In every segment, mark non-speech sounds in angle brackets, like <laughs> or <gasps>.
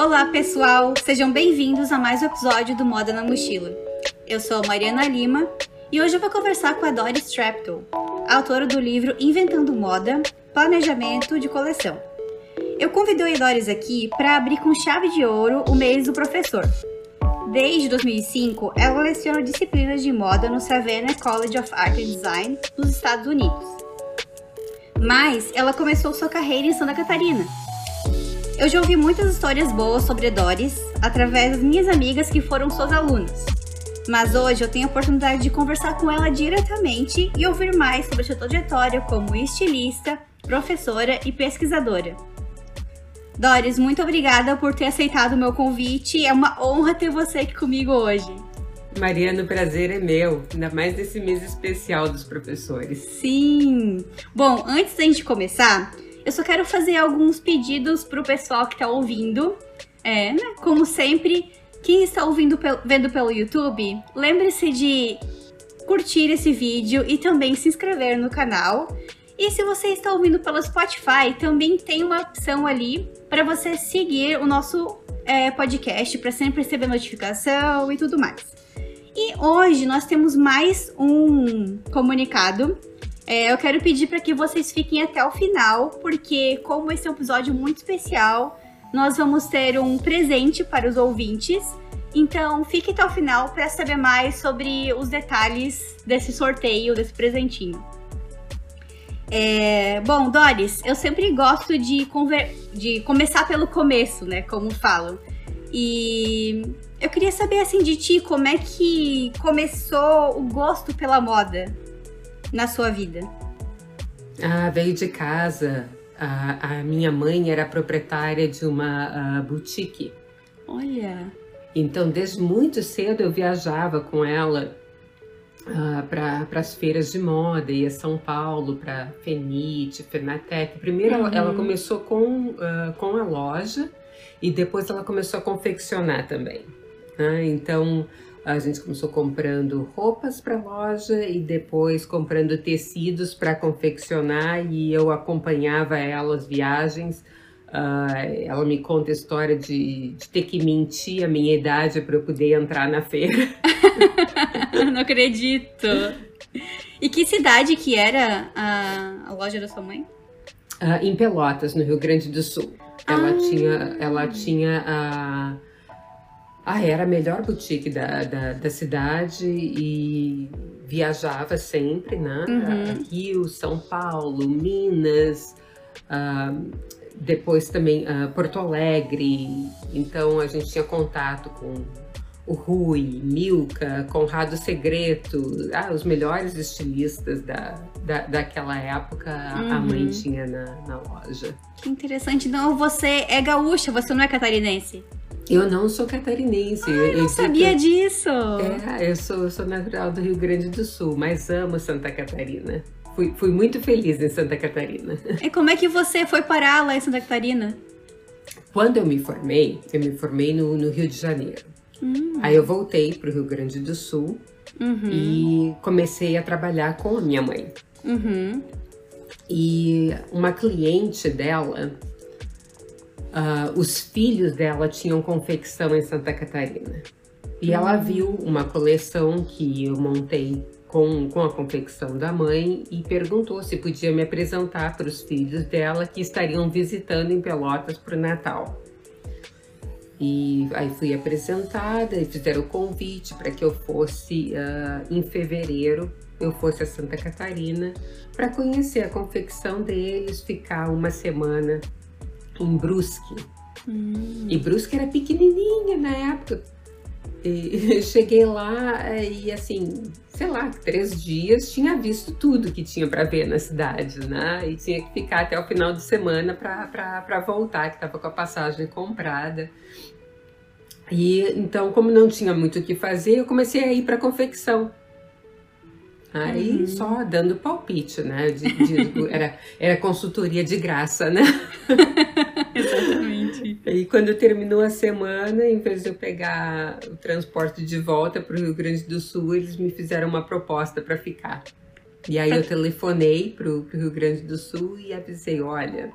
Olá, pessoal! Sejam bem-vindos a mais um episódio do Moda na Mochila. Eu sou a Mariana Lima e hoje eu vou conversar com a Doris Trapton, autora do livro Inventando Moda Planejamento de Coleção. Eu convidei a Doris aqui para abrir com chave de ouro o mês do professor. Desde 2005, ela leciona disciplinas de moda no Savannah College of Art and Design, nos Estados Unidos. Mas ela começou sua carreira em Santa Catarina, eu já ouvi muitas histórias boas sobre Doris através das minhas amigas que foram suas alunas. Mas hoje eu tenho a oportunidade de conversar com ela diretamente e ouvir mais sobre sua trajetória como estilista, professora e pesquisadora. Doris, muito obrigada por ter aceitado o meu convite. É uma honra ter você aqui comigo hoje. Mariana, o prazer é meu, ainda mais nesse mês especial dos professores. Sim! Bom, antes da gente começar, eu só quero fazer alguns pedidos pro pessoal que tá ouvindo. É, né? Como sempre, quem está ouvindo vendo pelo YouTube, lembre-se de curtir esse vídeo e também se inscrever no canal. E se você está ouvindo pelo Spotify, também tem uma opção ali para você seguir o nosso é, podcast para sempre receber notificação e tudo mais. E hoje nós temos mais um comunicado é, eu quero pedir para que vocês fiquem até o final, porque como esse é um episódio muito especial, nós vamos ter um presente para os ouvintes. Então, fique até o final para saber mais sobre os detalhes desse sorteio, desse presentinho. É, bom, Doris, eu sempre gosto de, de começar pelo começo, né? Como falam. E eu queria saber assim de ti como é que começou o gosto pela moda na sua vida? Ah, veio de casa. A, a minha mãe era proprietária de uma uh, boutique. Olha. Então, desde muito cedo eu viajava com ela uh, para as feiras de moda, ia a São Paulo para Fenite, Fenatec. Primeiro uhum. ela, ela, começou com, uh, com a loja e depois ela começou a confeccionar também. Né? Então, a gente começou comprando roupas para loja e depois comprando tecidos para confeccionar e eu acompanhava ela as viagens. Uh, ela me conta a história de, de, ter que mentir a minha idade para eu poder entrar na feira. <laughs> Não acredito. E que cidade que era a, a loja da sua mãe? Uh, em Pelotas, no Rio Grande do Sul. Ela ah. tinha, ela tinha a uh, ah, era a melhor boutique da, da, da cidade e viajava sempre, né? Uhum. Rio, São Paulo, Minas, uh, depois também uh, Porto Alegre. Então a gente tinha contato com o Rui, Milka, Conrado Segreto, ah, os melhores estilistas da, da, daquela época uhum. a mãe tinha na, na loja. Que interessante. Então você é gaúcha, você não é catarinense? Eu não sou catarinense. eu, eu não sabia disso. É, eu sou, eu sou natural do Rio Grande do Sul, mas amo Santa Catarina. Fui, fui muito feliz em Santa Catarina. E como é que você foi parar lá em Santa Catarina? Quando eu me formei, eu me formei no, no Rio de Janeiro. Hum. Aí eu voltei para o Rio Grande do Sul uhum. e comecei a trabalhar com a minha mãe. Uhum. E uma cliente dela uh, os filhos dela tinham confecção em Santa Catarina. E ela hum. viu uma coleção que eu montei com, com a confecção da mãe e perguntou se podia me apresentar para os filhos dela que estariam visitando em Pelotas para o Natal. E aí fui apresentada e fizeram o convite para que eu fosse uh, em fevereiro, eu fosse a Santa Catarina para conhecer a confecção deles, ficar uma semana em Brusque. Hum. E Brusque era pequenininha na época. E <laughs> cheguei lá e assim, sei lá, três dias tinha visto tudo que tinha para ver na cidade, né? E tinha que ficar até o final de semana para voltar, que estava com a passagem comprada. E então, como não tinha muito o que fazer, eu comecei a ir para confecção. Aí uhum. só dando palpite, né? Era, era consultoria de graça, né? <laughs> Exatamente. E quando terminou a semana, em vez de eu pegar o transporte de volta para o Rio Grande do Sul, eles me fizeram uma proposta para ficar. E aí eu telefonei para o Rio Grande do Sul e avisei: olha,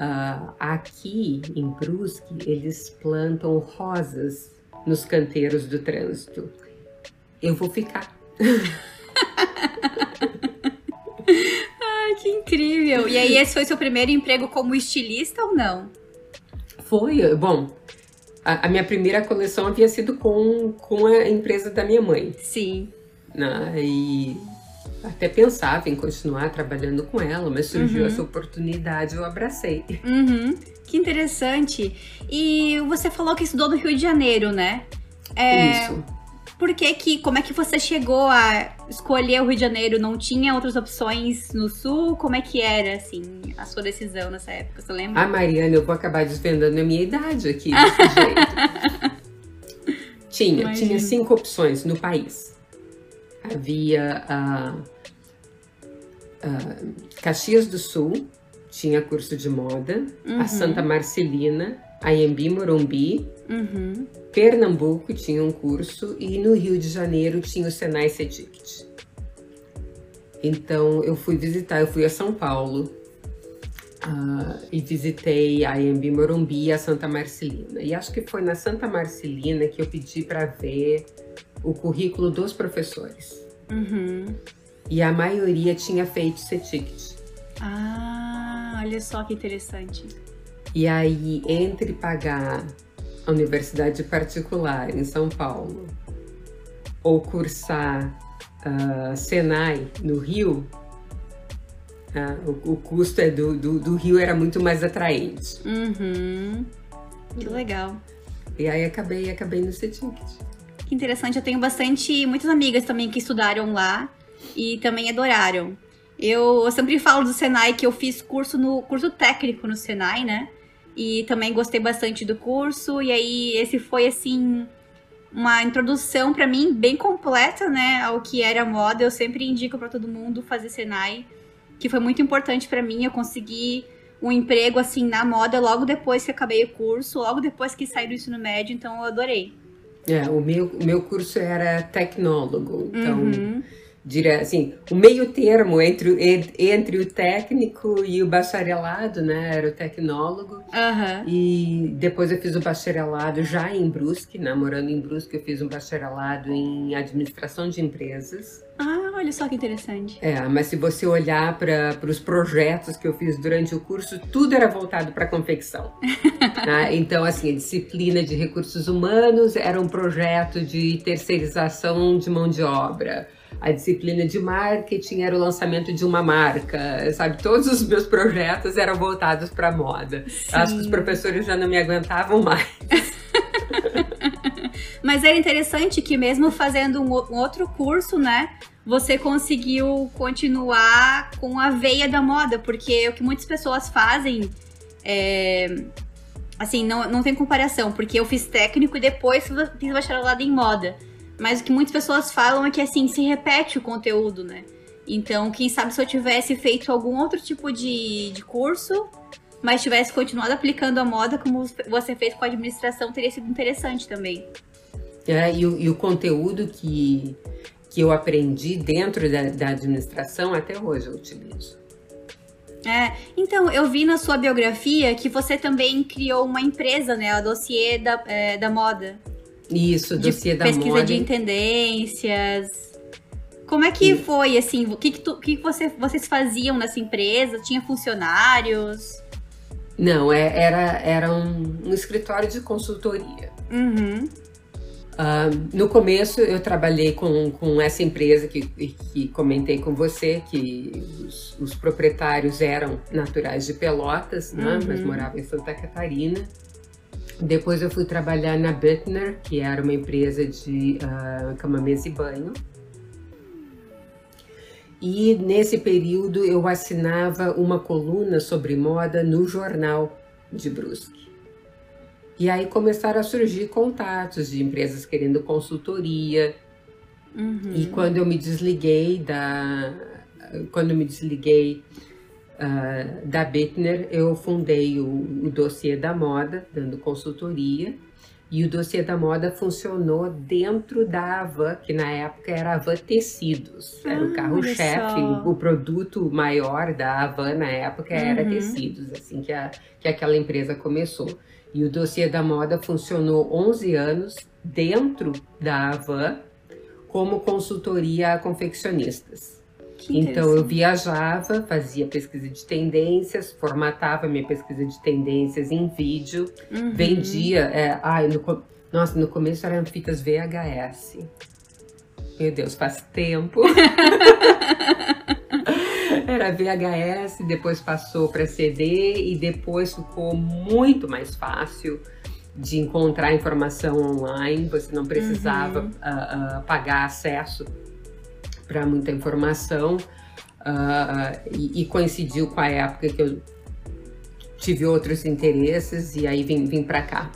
Uh, aqui em Brusque, eles plantam rosas nos canteiros do trânsito. Eu vou ficar. <laughs> Ai, que incrível! E aí, esse foi seu primeiro emprego como estilista ou não? Foi, bom, a, a minha primeira coleção havia sido com, com a empresa da minha mãe. Sim. Né? E até pensava em continuar trabalhando com ela, mas surgiu uhum. essa oportunidade, eu abracei. Uhum. Que interessante. E você falou que estudou no Rio de Janeiro, né? É... Isso. Por que que, como é que você chegou a escolher o Rio de Janeiro? Não tinha outras opções no Sul? Como é que era, assim, a sua decisão nessa época, você lembra? Ah, Mariana, eu vou acabar desvendando a minha idade aqui, desse <laughs> jeito. tinha, Imagina. tinha cinco opções no país havia a, a Caxias do Sul, tinha curso de moda, uhum. a Santa Marcelina, a Morumbi, uhum. Pernambuco tinha um curso e no Rio de Janeiro tinha o Senai Cetict. Então eu fui visitar, eu fui a São Paulo uh, e visitei a Embi Morumbi e a Santa Marcelina. E acho que foi na Santa Marcelina que eu pedi para ver o currículo dos professores. Uhum. E a maioria tinha feito C-Ticket. Ah, olha só que interessante. E aí, entre pagar a universidade particular em São Paulo ou cursar uh, Senai no Rio, uh, o, o, custo é do, do, do, Rio era muito mais atraente. Uhum. Que legal. E aí acabei, acabei no C-Ticket. Que interessante, eu tenho bastante, muitas amigas também que estudaram lá e também adoraram. Eu, eu sempre falo do Senai que eu fiz curso no curso técnico no Senai, né? E também gostei bastante do curso e aí esse foi assim uma introdução para mim bem completa, né, ao que era moda. Eu sempre indico para todo mundo fazer Senai, que foi muito importante para mim. Eu consegui um emprego assim na moda logo depois que acabei o curso, logo depois que saí do ensino médio, então eu adorei. É, o meu, o meu curso era tecnólogo, então, uhum. Dire, assim, o meio termo entre, entre o técnico e o bacharelado, né, era o tecnólogo, uhum. e depois eu fiz o bacharelado já em Brusque, né, morando em Brusque, eu fiz um bacharelado em administração de empresas. Ah, olha só que interessante. É, mas se você olhar para os projetos que eu fiz durante o curso, tudo era voltado para confecção. tá? <laughs> Então, assim, a disciplina de recursos humanos era um projeto de terceirização de mão de obra. A disciplina de marketing era o lançamento de uma marca, sabe? Todos os meus projetos eram voltados para moda. Sim. Acho que os professores já não me aguentavam mais. <laughs> Mas era interessante que mesmo fazendo um, outro curso, né, você conseguiu continuar com a veia da moda, porque o que muitas pessoas fazem é, assim, não, não tem comparação, porque eu fiz técnico e depois fiz bacharelado em moda. Mas o que muitas pessoas falam é que assim, se repete o conteúdo, né? Então, quem sabe se eu tivesse feito algum outro tipo de, de curso, mas tivesse continuado aplicando a moda como você fez com a administração, teria sido interessante também. É, e, o, e o conteúdo que, que eu aprendi dentro da, da administração até hoje eu utilizo. É, então, eu vi na sua biografia que você também criou uma empresa, né? A Dossiê da, é, da Moda. Isso, Dossiê da pesquisa de tendências. Como é que foi, assim? O que, que, tu, que você, vocês faziam nessa empresa? Tinha funcionários? Não, é, era, era um, um escritório de consultoria. Uhum. Uh, no começo eu trabalhei com, com essa empresa que, que comentei com você, que os, os proprietários eram naturais de Pelotas, né, uhum. mas moravam em Santa Catarina. Depois eu fui trabalhar na Butner, que era uma empresa de uh, cama, mesa e banho. E nesse período eu assinava uma coluna sobre moda no jornal de Brusque. E aí começaram a surgir contatos de empresas querendo consultoria. Uhum. E quando eu me desliguei da. Quando eu me desliguei uh, da Bittner, eu fundei o, o dossiê da moda, dando consultoria. E o dossiê da moda funcionou dentro da Avan, que na época era Avan Tecidos. Era ah, o carro-chefe, o produto maior da Avan na época era uhum. tecidos, assim que, a, que aquela empresa começou. E o dossiê da moda funcionou 11 anos dentro da Avan como consultoria a confeccionistas. Então eu viajava, fazia pesquisa de tendências, formatava minha pesquisa de tendências em vídeo, uhum. vendia. É, ai, no, nossa, no começo eram fitas VHS. Meu Deus, faz tempo. <laughs> Era VHS, depois passou para CD e depois ficou muito mais fácil de encontrar informação online. Você não precisava uhum. uh, uh, pagar acesso para muita informação uh, e, e, coincidiu com a época que eu tive outros interesses e aí vim, vim para cá.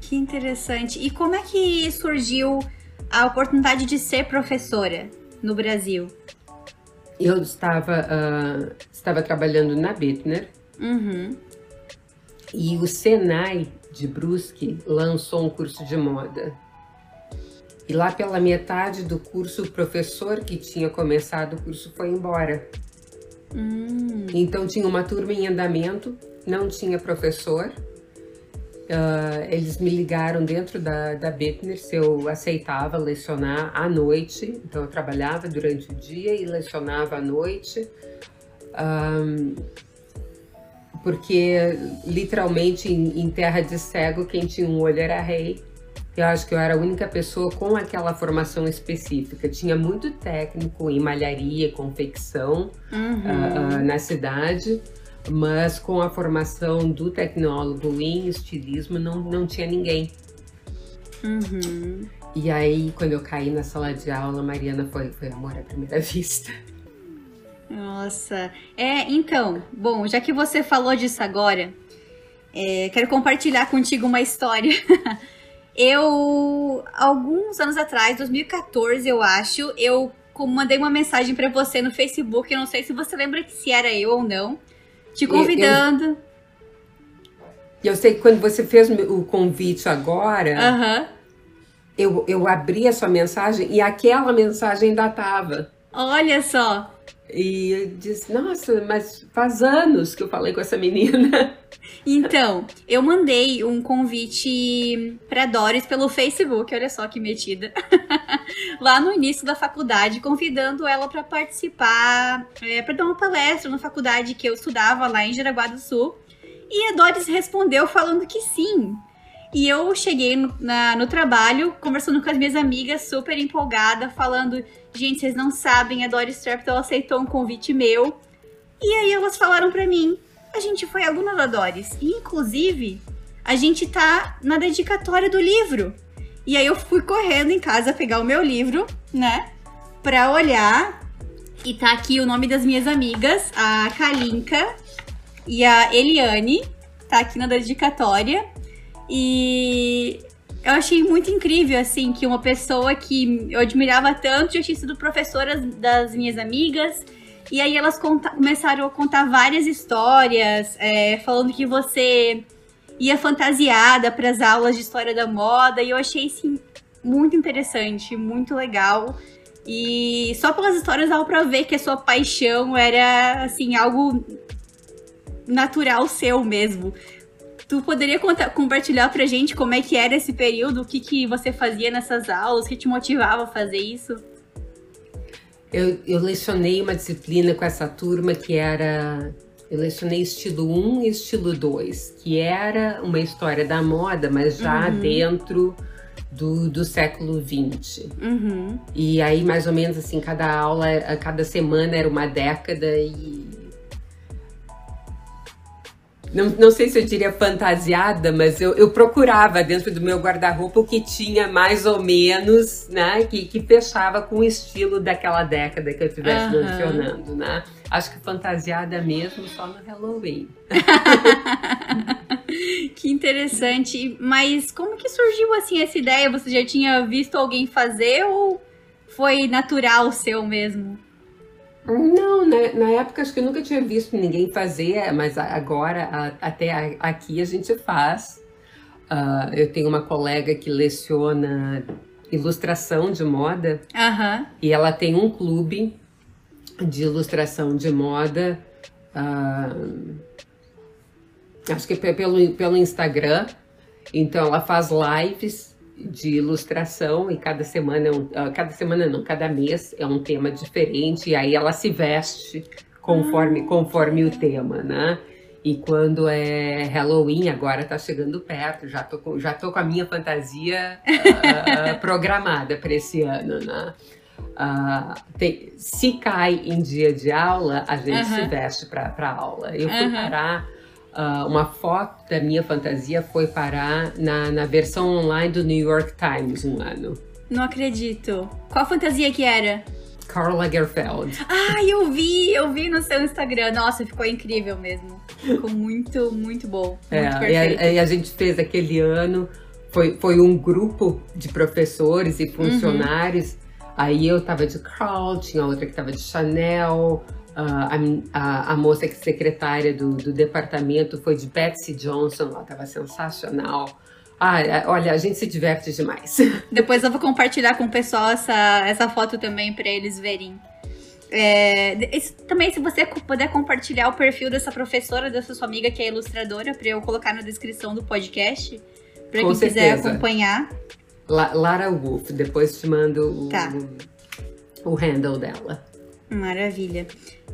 Que interessante. E como é que surgiu a oportunidade de ser professora no Brasil? Eu estava, uh, estava trabalhando na Bittner uhum. e o Senai de Brusque lançou um curso de moda. E lá pela metade do curso, o professor que tinha começado o curso foi embora. Hum. Então tinha uma turma em andamento, não tinha professor. Uh, eles me ligaram dentro da, da Bittner se eu aceitava lecionar à noite. Então eu trabalhava durante o dia e lecionava à noite. Um, porque literalmente em, em terra de cego, quem tinha um olho era rei. Eu acho que eu era a única pessoa com aquela formação específica. Tinha muito técnico em malharia, confecção uhum. uh, uh, na cidade, mas com a formação do tecnólogo em estilismo não, não tinha ninguém. Uhum. E aí, quando eu caí na sala de aula, Mariana foi, foi amor à primeira <laughs> vista. Nossa. É, então, bom, já que você falou disso agora, é, quero compartilhar contigo uma história. <laughs> Eu, alguns anos atrás, 2014, eu acho, eu mandei uma mensagem para você no Facebook. Eu não sei se você lembra se era eu ou não. Te convidando. Eu, eu, eu sei que quando você fez o convite agora, eu, eu abri a sua mensagem e aquela mensagem ainda tava. Olha só. E eu disse, nossa, mas faz anos que eu falei com essa menina. Então, eu mandei um convite para Doris pelo Facebook, olha só que metida. <laughs> Lá no início da faculdade, convidando ela para participar, é, para dar uma palestra na faculdade que eu estudava lá em Jaraguá do Sul. E a Doris respondeu falando que sim. E eu cheguei no, na, no trabalho, conversando com as minhas amigas, super empolgada, falando Gente, vocês não sabem, a Doris Stapleton aceitou um convite meu. E aí elas falaram para mim, a gente foi aluna da Doris. E, inclusive, a gente tá na dedicatória do livro. E aí eu fui correndo em casa pegar o meu livro, né? Pra olhar. E tá aqui o nome das minhas amigas, a Kalinka e a Eliane. Tá aqui na dedicatória. E eu achei muito incrível, assim, que uma pessoa que eu admirava tanto já tinha sido professora das minhas amigas. E aí elas começaram a contar várias histórias, é, falando que você ia fantasiada para as aulas de história da moda. E eu achei isso muito interessante, muito legal. E só pelas histórias dava pra ver que a sua paixão era, assim, algo natural seu mesmo. Tu poderia contar, compartilhar pra gente como é que era esse período, o que, que você fazia nessas aulas, o que te motivava a fazer isso? Eu, eu lecionei uma disciplina com essa turma que era. Eu lecionei estilo 1 e estilo 2, que era uma história da moda, mas já uhum. dentro do, do século 20. Uhum. E aí, mais ou menos assim, cada aula, cada semana era uma década e não, não sei se eu diria fantasiada, mas eu, eu procurava dentro do meu guarda-roupa o que tinha mais ou menos, né, que, que fechava com o estilo daquela década que eu estivesse uhum. mencionando, né? Acho que fantasiada mesmo só no Halloween. <laughs> que interessante. Mas como que surgiu assim essa ideia? Você já tinha visto alguém fazer ou foi natural seu mesmo? Não, na, na, época acho que eu nunca tinha visto ninguém fazer, mas agora, a, até aqui, a gente faz. Uh, eu tenho uma colega que leciona ilustração de moda e ela tem um clube de ilustração de moda. Uh, acho que é pelo, pelo Instagram. Então ela faz lives de ilustração e cada semana, é um, uh, cada semana não, cada mês é um tema diferente e aí ela se veste conforme, conforme o tema, né? E quando é Halloween, agora tá chegando perto, já tô com, já tô com a minha fantasia uh, programada para esse ano, né? Uh, tem, se cai em dia de aula, a gente se veste para aula. Eu fui parar, uh, uma foto da minha fantasia foi parar na, na versão online do New York Times um ano. Não acredito. Qual fantasia que era? Karl Lagerfeld. Ah, eu vi, eu vi no seu Instagram. Nossa, ficou incrível mesmo. Ficou muito, muito bom. <laughs> Muito é, perfeito. E a, e a, gente fez aquele ano, foi, foi um grupo de professores e funcionários. Uhum. Aí eu tava de Karl, tinha outra que tava de Chanel. Uh, a, a, moça que é secretária do, do departamento foi de Betsy Johnson, ela tava sensacional. Ah, olha, a gente se diverte demais. <laughs> Depois eu vou compartilhar com o pessoal essa, essa foto também para eles verem. É, isso, também, se você puder compartilhar o perfil dessa professora, dessa sua amiga que é ilustradora, para eu colocar na descrição do podcast, para quem certeza. quiser acompanhar. La Lara Wolf, depois te mando o, tá. o, o handle dela. Maravilha.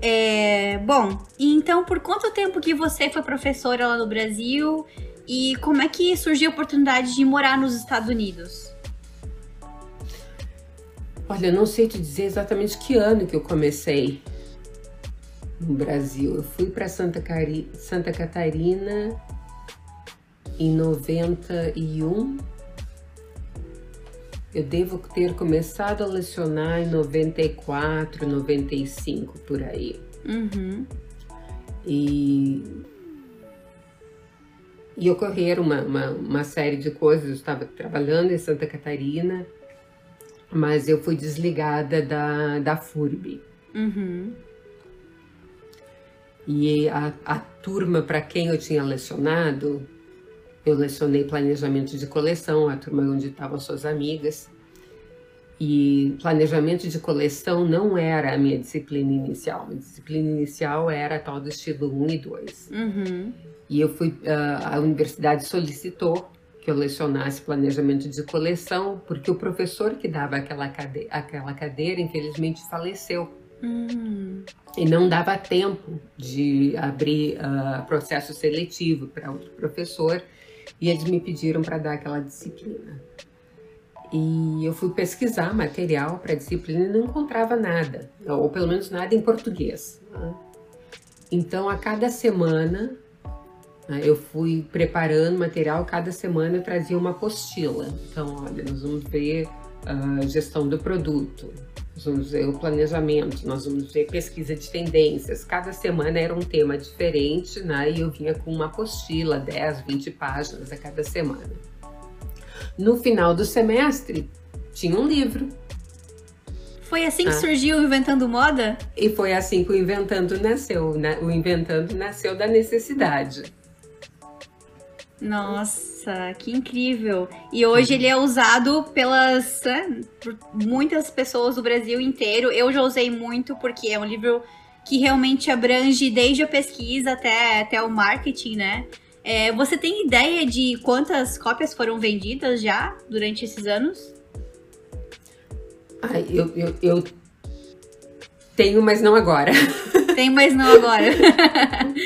É, bom, então por quanto tempo que você foi professora lá no Brasil e como é que surgiu a oportunidade de morar nos Estados Unidos? Olha, eu não sei te dizer exatamente que ano que eu comecei no Brasil. Eu fui para Santa, Cari Santa Catarina em 91. Eu devo ter começado a lecionar em 94, 95 por aí. Uhum. E e ocorreram uma, uma, uma série de coisas. Eu estava trabalhando em Santa Catarina, mas eu fui desligada da, da FURB. Uhum. E a, a turma para quem eu tinha lecionado, eu lecionei planejamento de coleção, a turma onde estavam suas amigas. E planejamento de coleção não era a minha disciplina inicial. A disciplina inicial era a tal do estilo 1 e 2. Uhum. E eu fui, uh, a universidade solicitou que eu lecionasse planejamento de coleção, porque o professor que dava aquela cadeira, aquela cadeira infelizmente faleceu. Uhum. E não dava tempo de abrir uh, processo seletivo para outro professor, e eles me pediram para dar aquela disciplina. E eu fui pesquisar material para disciplina e não encontrava nada, ou pelo menos nada em português. Né? Então, a cada semana, né, eu fui preparando material, cada semana eu trazia uma apostila. Então, olha, nós vamos ver a uh, gestão do produto, nós vamos ver o planejamento, nós vamos ver pesquisa de tendências. Cada semana era um tema diferente, né? E eu vinha com uma apostila, 10, 20 páginas a cada semana. No final do semestre, tinha um livro. Foi assim que ah. surgiu o Inventando Moda? E foi assim que o Inventando nasceu. Né? O Inventando nasceu da necessidade. Nossa, que incrível! E hoje ele é usado pelas né, por muitas pessoas do Brasil inteiro. Eu já usei muito porque é um livro que realmente abrange desde a pesquisa até, até o marketing, né? É, você tem ideia de quantas cópias foram vendidas já durante esses anos? Ai, eu, eu, eu tenho, mas não agora. <laughs> Tem, mas não agora. <laughs>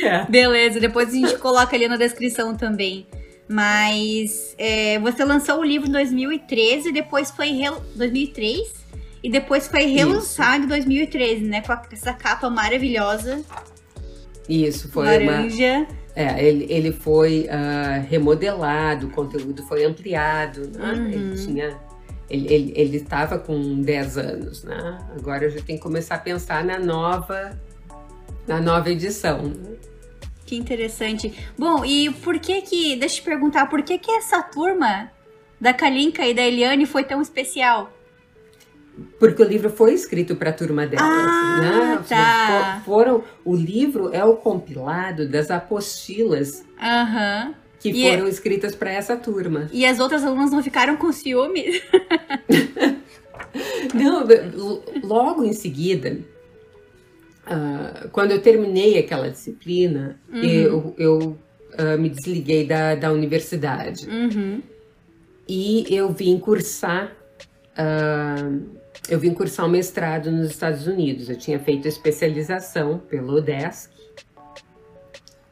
É. Beleza, depois a gente coloca ali na descrição também. Mas é, você lançou o livro em 2013, depois foi. Re... 2003? E depois foi relançado em 2013, né? Com essa capa maravilhosa. Isso, foi Laranja. uma. É, ele, ele foi uh, remodelado, o conteúdo foi ampliado, né? Uhum. Ele tinha. Ele estava com 10 anos, né? Agora a gente tem que começar a pensar na nova, na nova edição. Que interessante. Bom, e por que que, deixa eu te perguntar, por que que essa turma da Kalinka e da Eliane foi tão especial? Porque o livro foi escrito para a turma delas, ah, né? Tá. Foram, o livro é o compilado das apostilas uhum. que e foram é... escritas para essa turma. E as outras alunas não ficaram com ciúme? <laughs> não, <laughs> logo em seguida, uh, quando eu terminei aquela disciplina, uhum. eu, eu uh, me desliguei da, da universidade. Uhum. E eu vim cursar. Uh, eu vim cursar um mestrado nos Estados Unidos. Eu tinha feito especialização pelo ODESC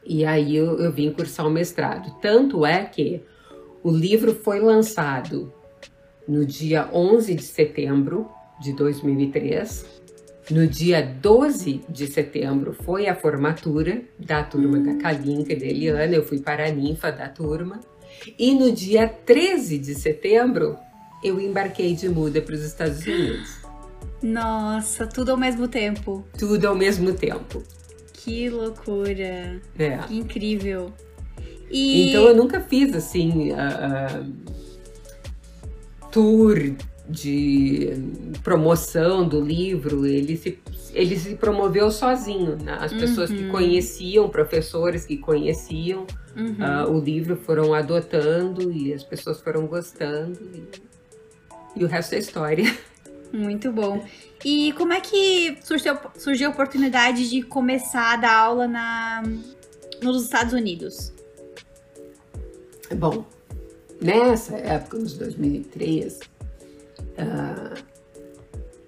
e aí eu, eu vim cursar o mestrado. Tanto é que o livro foi lançado no dia 11 de setembro de 2003. No dia 12 de setembro foi a formatura da turma da Kalinka e da Eliana. Eu fui para a ninfa da turma. E no dia 13 de setembro eu embarquei de muda para os Estados Unidos. Nossa, tudo ao mesmo tempo. Tudo ao mesmo tempo. Que loucura. É. Que incrível. E... Então eu nunca fiz assim uh, uh, tour de promoção do livro. Ele se, ele se promoveu sozinho. Né? As pessoas uhum. que conheciam, professores que conheciam uhum. uh, o livro foram adotando e as pessoas foram gostando. E, e o resto é história. <laughs> Muito bom. E como é que surgiu, surgiu a oportunidade de começar a dar aula na, nos Estados Unidos? Bom, nessa época, nos 2003, uh,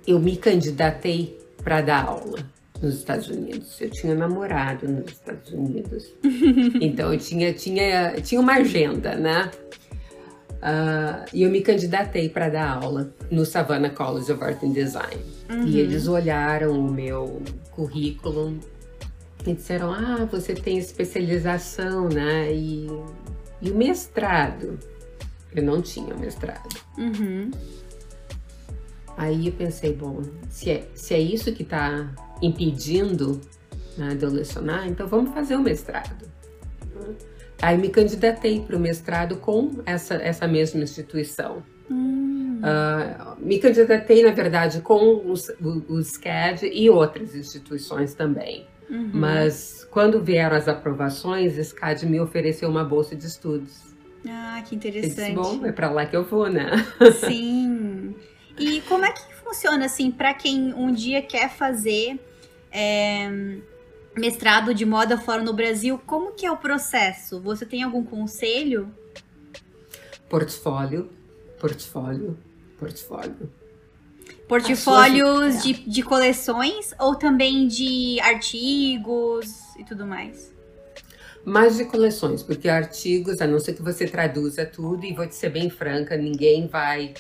eu me candidatei para dar aula nos Estados Unidos. Eu tinha namorado nos Estados Unidos. <laughs> então eu tinha, tinha, tinha uma agenda, né? Uh, e eu me candidatei para dar aula no Savannah College of Art and Design. Uhum. E eles olharam o meu currículo e disseram: Ah, você tem especialização, né? E, e o mestrado? Eu não tinha mestrado. Uhum. Aí eu pensei: bom, se é, se é isso que está impedindo né, de eu lecionar, então vamos fazer o mestrado. Aí me candidatei para o mestrado com essa, essa mesma instituição. Hum. Uh, me candidatei, na verdade, com os, o, SCAD e outras instituições também. Uhum. Mas quando vieram as aprovações, o SCAD me ofereceu uma bolsa de estudos. Ah, que interessante. disse, bom, é para lá que eu vou, né? Sim. <laughs> E como é que funciona, assim, para quem um dia quer fazer é, mestrado de moda fora no Brasil, como que é o processo? Você tem algum conselho? Portfólio, portfólio, portfólio. Portfólios sua... de, de coleções ou também de artigos e tudo mais? Mais de coleções, porque artigos, a não ser que você traduza tudo, e vou te ser bem franca, ninguém vai,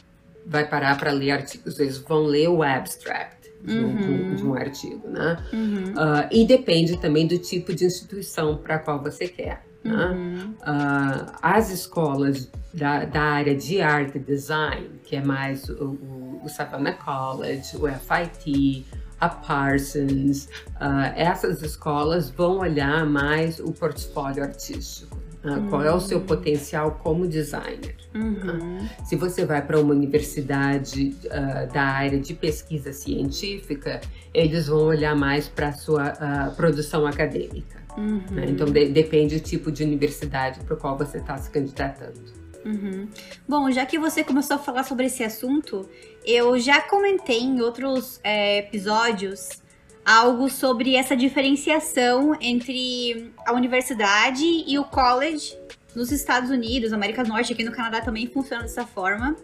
vai parar para ler artigos, eles vão ler o abstract de, uhum. um, de um, artigo, né? Uhum. Uh, e depende também do tipo de instituição para a qual você quer. Né? Uhum. Uh, as escolas da, da, área de arte e design, que é mais o, o, o Savannah College, o FIT, a Parsons, uh, essas escolas vão olhar mais o portfólio artístico. Uh, qual é o seu potencial como designer? Uhum. Uh, se você vai para uma universidade uh, da área de pesquisa científica, eles vão olhar mais para a sua produção acadêmica. Uhum. Né? Então de depende do tipo de universidade para o qual você está se candidatando. Uhum. Bom, já que você começou a falar sobre esse assunto, eu já comentei em outros é, episódios algo sobre essa diferenciação entre a universidade e o college nos Estados Unidos, América do Norte, aqui no Canadá também funciona dessa forma.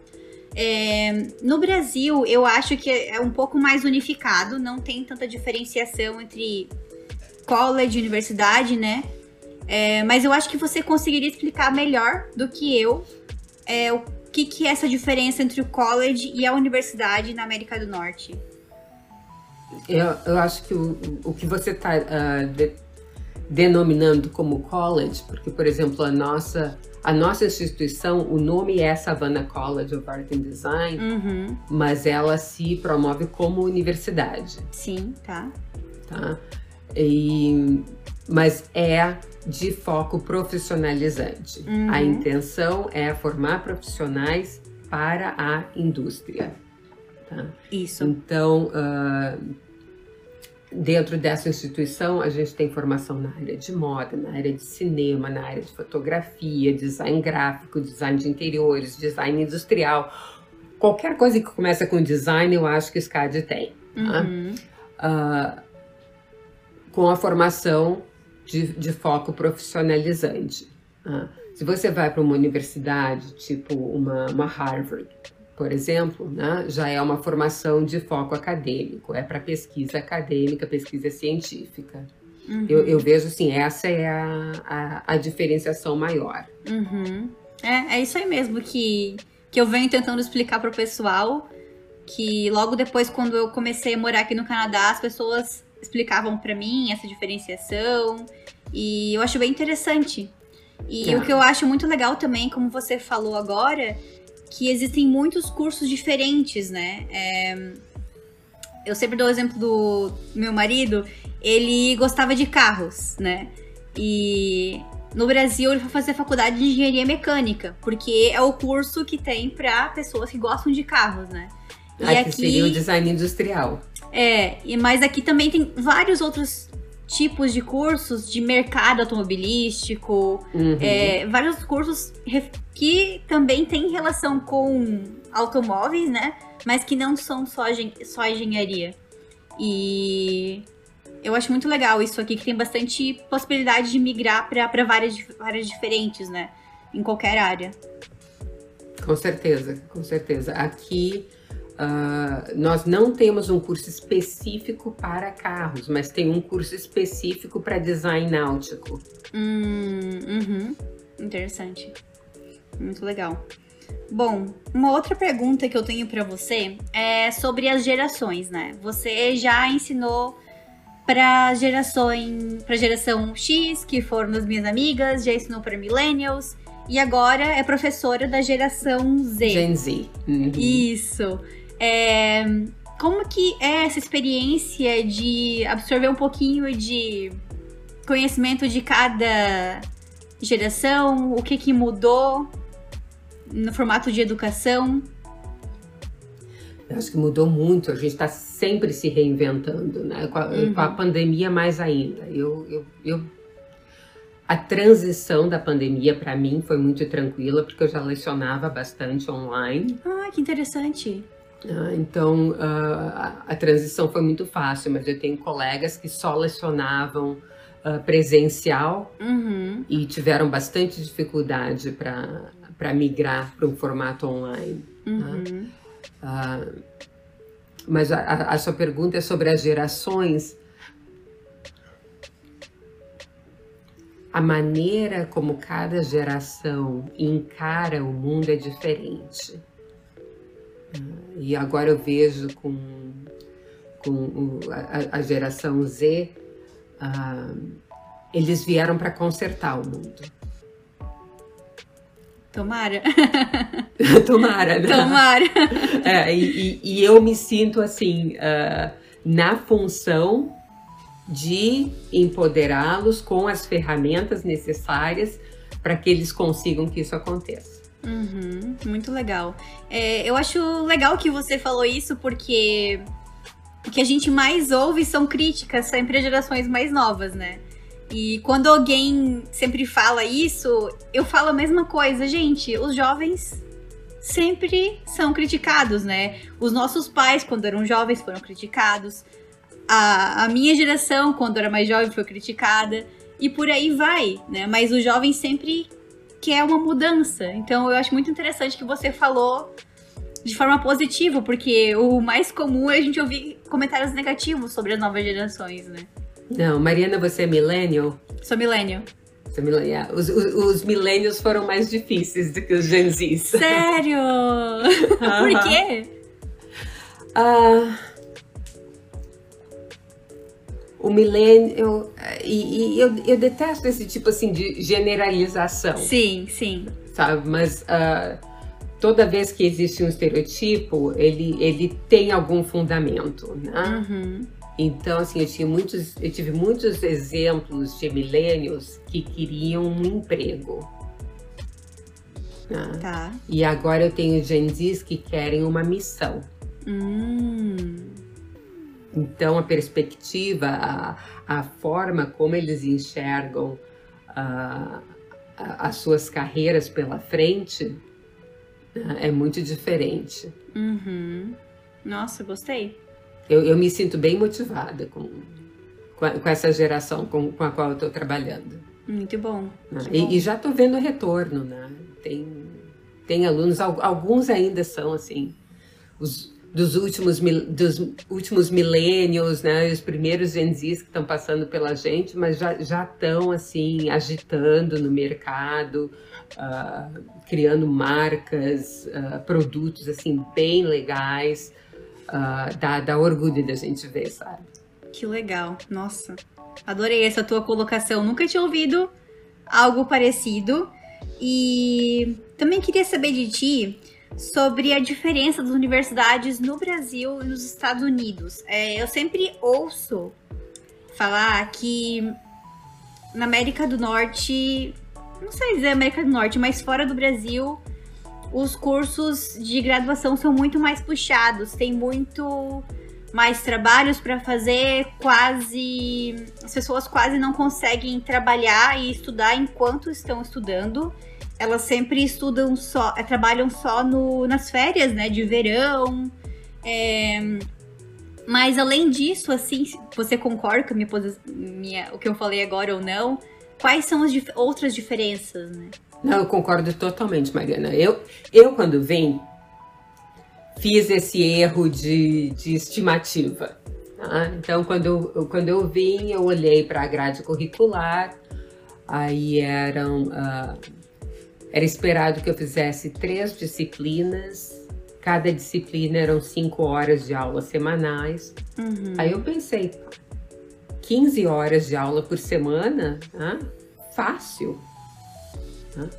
É, no Brasil, eu acho que é um pouco mais unificado, não tem tanta diferenciação entre college e universidade, né? É, mas eu acho que você conseguiria explicar melhor do que eu é, o que, que é essa diferença entre o college e a universidade na América do Norte. Eu, eu acho que o, o que você está uh, ah, de, denominando como college, porque, por exemplo, a nossa, a nossa instituição, o nome é Savannah College of Art and Design, uhum. mas ela se promove como universidade. Sim, tá. Tá? E, mas é de foco profissionalizante. Uhum. A intenção é formar profissionais para a indústria. Tá? Isso. Então, uh, dentro dessa instituição, a gente tem formação na área de moda, na área de cinema, na área de fotografia, design gráfico, design de interiores, design industrial. Qualquer coisa que começa com design, eu acho que o SCAD tem. Tá? Uhum. Uh, com a formação de, de foco profissionalizante. Uh, se você vai para uma universidade, tipo uma, uma Harvard, por exemplo, né, já é uma formação de foco acadêmico, é para pesquisa acadêmica, pesquisa científica. Uhum. Eu, eu, vejo assim, essa é a, a, a diferenciação maior. Uhum. É, é isso aí mesmo que, que eu venho tentando explicar para o pessoal, que logo depois, quando eu comecei a morar aqui no Canadá, as pessoas explicavam para mim essa diferenciação, e eu acho bem interessante. E é. o que eu acho muito legal também, como você falou agora, que existem muitos cursos diferentes, né? É, eu sempre dou o exemplo do meu marido, ele gostava de carros, né? E no Brasil ele foi fazer faculdade de engenharia mecânica, porque é o curso que tem para pessoas que gostam de carros, né? E aqui, aqui seria o design industrial. É, mas aqui também tem vários outros tipos de cursos de mercado automobilístico, uhum. é, vários cursos que também têm relação com automóveis, né? Mas que não são só, só engenharia. E eu acho muito legal isso aqui, que tem bastante possibilidade de migrar para várias, várias diferentes, né? Em qualquer área. Com certeza, com certeza. Aqui Uh, nós não temos um curso específico para carros, mas tem um curso específico para design náutico. Hum, uhum. Interessante. Muito legal. Bom, uma outra pergunta que eu tenho para você é sobre as gerações, né? Você já ensinou para gerações, para geração X, que foram as minhas amigas, já ensinou para millennials e agora é professora da geração Z. Gen Z. Uhum. Isso. É, como que é essa experiência de absorver um pouquinho de conhecimento de cada geração? O que, que mudou no formato de educação? Eu acho que mudou muito, a gente está sempre se reinventando, né? Com a, uhum. com a, pandemia mais ainda. Eu, eu, eu, a transição da pandemia para mim foi muito tranquila, porque eu já lecionava bastante online. Ah, que interessante. Ah, então, uh, a, transição foi muito fácil, mas eu tenho colegas que só lecionavam uh, presencial uhum. e tiveram bastante dificuldade para migrar para um formato online. Tá? Uhum. Uh, mas a, a, sua pergunta é sobre as gerações. A maneira como cada geração encara o mundo é diferente. E agora eu vejo com, com a, a geração Z, uh, eles vieram para consertar o mundo. Tomara. <laughs> Tomara, né? Tomara. <laughs> É, e, e, eu me sinto assim, uh, na função de empoderá-los com as ferramentas necessárias para que eles consigam que isso aconteça. Uhum, muito legal. É, eu acho legal que você falou isso, porque o que a gente mais ouve são críticas sempre às gerações mais novas, né? E quando alguém sempre fala isso, eu falo a mesma coisa, gente. Os jovens sempre são criticados, né? Os nossos pais, quando eram jovens, foram criticados. A, a minha geração, quando era mais jovem, foi criticada. E por aí vai, né? Mas os jovens sempre que é uma mudança. Então eu acho muito interessante que você falou de forma positiva, porque o mais comum é a gente ouvir comentários negativos sobre as novas gerações, né? Não, Mariana, você é millennial? Sou millennial. Sou millennial. Os, os, os millennials foram mais difíceis do que os Gen Zs. Sério? <laughs> Por quê? Uh o milênio. E, e eu, eu, detesto esse tipo assim de generalização. Sim, sim. Sabe? Mas uh, toda vez que existe um estereotipo, ele, ele tem algum fundamento, né? Uhum. Então, assim, eu, tinha muitos, eu tive muitos exemplos de milênios que queriam um emprego. Né? Tá. E agora eu tenho Gen Zs que querem uma missão. Hum. Então, a perspectiva, a, a forma como eles enxergam uh, as suas carreiras pela frente uh, é muito diferente. Uhum. Nossa, gostei. Eu, eu, me sinto bem motivada com, com, a, com essa geração com, com, a qual eu estou trabalhando. Muito bom. Muito e, bom. e, já estou vendo retorno, né? Tem, tem alunos, alguns ainda são assim, os, dos últimos, dos últimos milênios, né? Os primeiros Gen Zs que estão passando pela gente, mas já estão, assim, agitando no mercado, uh, criando marcas, uh, produtos, assim, bem legais. Uh, dá, dá orgulho da gente ver, sabe? Que legal. Nossa, adorei essa tua colocação. Nunca tinha ouvido algo parecido. E também queria saber de ti sobre a diferença das universidades no Brasil e nos Estados Unidos. É, eu sempre ouço falar que na América do Norte, não sei dizer América do Norte, mas fora do Brasil, os cursos de graduação são muito mais puxados, tem muito mais trabalhos para fazer, quase as pessoas quase não conseguem trabalhar e estudar enquanto estão estudando elas sempre estudam só, é, trabalham só no, nas férias, né, de verão. É, mas além disso, assim, você concorda com minha, minha, o que eu falei agora ou não? Quais são as dif outras diferenças, né? Não, eu concordo totalmente, Mariana. Eu, eu quando vim, fiz esse erro de, de estimativa. Tá? Então, quando eu, quando eu vim, eu olhei para a grade curricular, aí eram uh, era esperado que eu fizesse três disciplinas, cada disciplina eram cinco horas de aula semanais. Uhum. Aí eu pensei, 15 horas de aula por semana, ah, fácil. Ah,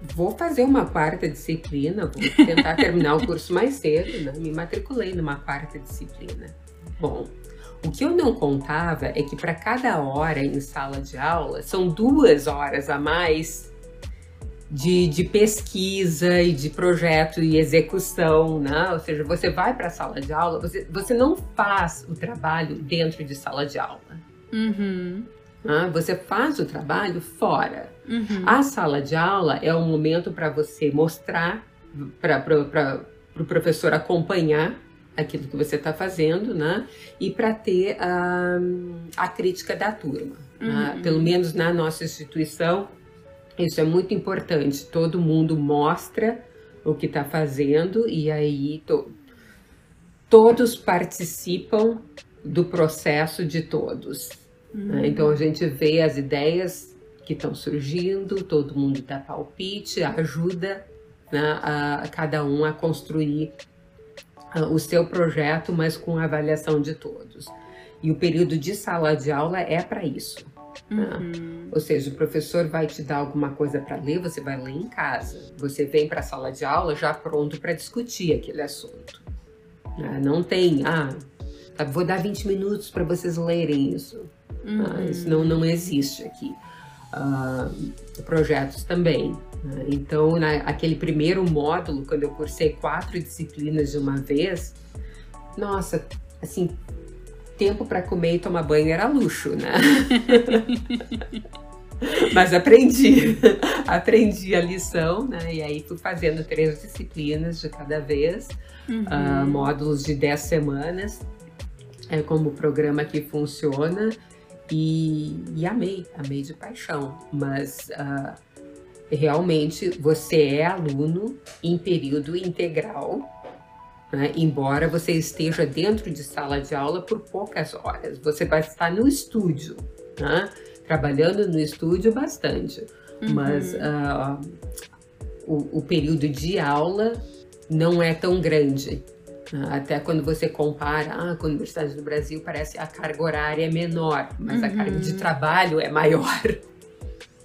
vou fazer uma quarta disciplina, vou tentar terminar o curso mais cedo, né? Me matriculei numa quarta disciplina. Bom, o que eu não contava é que para cada hora em sala de aula são duas horas a mais de, de, pesquisa e de projeto e execução, né? Ou seja, você vai para a sala de aula, você, você não faz o trabalho dentro de sala de aula. Uhum. Né? Você faz o trabalho fora. Uhum. A sala de aula é um momento para você mostrar, para o pro professor acompanhar aquilo que você está fazendo, né? E para ter a, a crítica da turma. Né? Uhum. Né? Pelo menos na nossa instituição, isso é muito importante. Todo mundo mostra o que está fazendo e aí to, todos participam do processo de todos. Uhum. Né? Então a gente vê as ideias que estão surgindo, todo mundo dá palpite, ajuda né, a, a, cada um a construir a, o seu projeto, mas com a avaliação de todos. E o período de sala de aula é para isso. Né? Uhum. Ou seja, o professor vai te dar alguma coisa para ler, você vai ler em casa. Você vem para a sala de aula já pronto para discutir aquele assunto. Né? Não tem, ah, tá, vou dar 20 minutos para vocês lerem isso. Uhum. Ah, isso não, não existe aqui. Uh, projetos também. Né? Então, na, aquele primeiro módulo, quando eu cursei quatro disciplinas de uma vez, nossa, assim, tempo para comer e tomar banho era luxo, né? <laughs> Mas aprendi, <laughs> aprendi a lição, né? E aí fui fazendo três disciplinas de cada vez, uhum. uh, módulos de dez semanas, é como o programa que funciona. E, e amei, amei de paixão. Mas uh, realmente você é aluno em período integral né? Embora você esteja dentro de sala de aula por poucas horas, você vai estar no estúdio, né? trabalhando no estúdio bastante, uhum. mas uh, o, o, período de aula não é tão grande. Né? Até quando você compara ah, com a Universidade do Brasil, parece a carga horária é menor, mas uhum. a carga de uhum. trabalho é maior.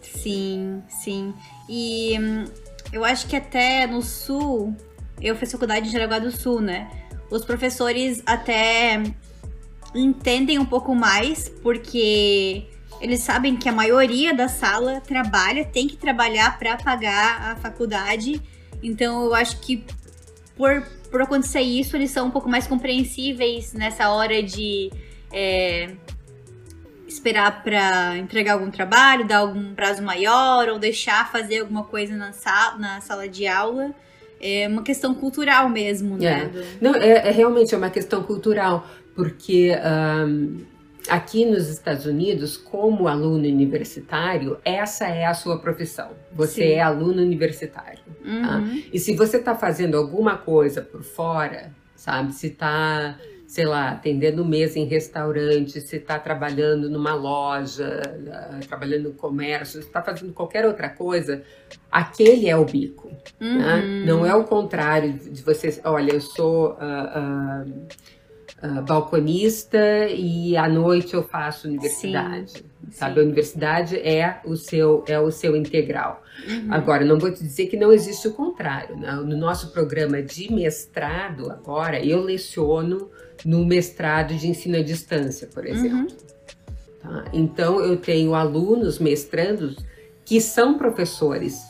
Sim, sim. E hum, eu acho que até no sul eu fiz faculdade em Jaraguá do Sul, né? Os professores até entendem um pouco mais, porque eles sabem que a maioria da sala trabalha, tem que trabalhar para pagar a faculdade. Então eu acho que por, por acontecer isso, eles são um pouco mais compreensíveis nessa hora de é, esperar para entregar algum trabalho, dar algum prazo maior ou deixar fazer alguma coisa na sala, na sala de aula. É uma questão cultural mesmo, né? É. Não, é, é realmente é uma questão cultural, porque um, aqui nos Estados Unidos, como aluno universitário, essa é a sua profissão. Você Sim. é aluno universitário. Tá? Uhum. Tá? E se você está fazendo alguma coisa por fora, sabe? Se está sei lá, atendendo mesa em restaurante, se está trabalhando numa loja, ah, trabalhando no comércio, se está fazendo qualquer outra coisa, aquele é o bico. Né? Uhum. Né? Não é o contrário de você, olha, eu sou. Uh, uh, uh, balconista e à noite eu faço universidade. Sim, sabe, sim. a universidade é o seu é o seu integral. Uhum. Agora, não vou te dizer que não existe o contrário. Né? No nosso programa de mestrado agora, eu leciono no mestrado de ensino à distância, por exemplo. Uhum. Tá? Então, eu tenho alunos mestrandos que são professores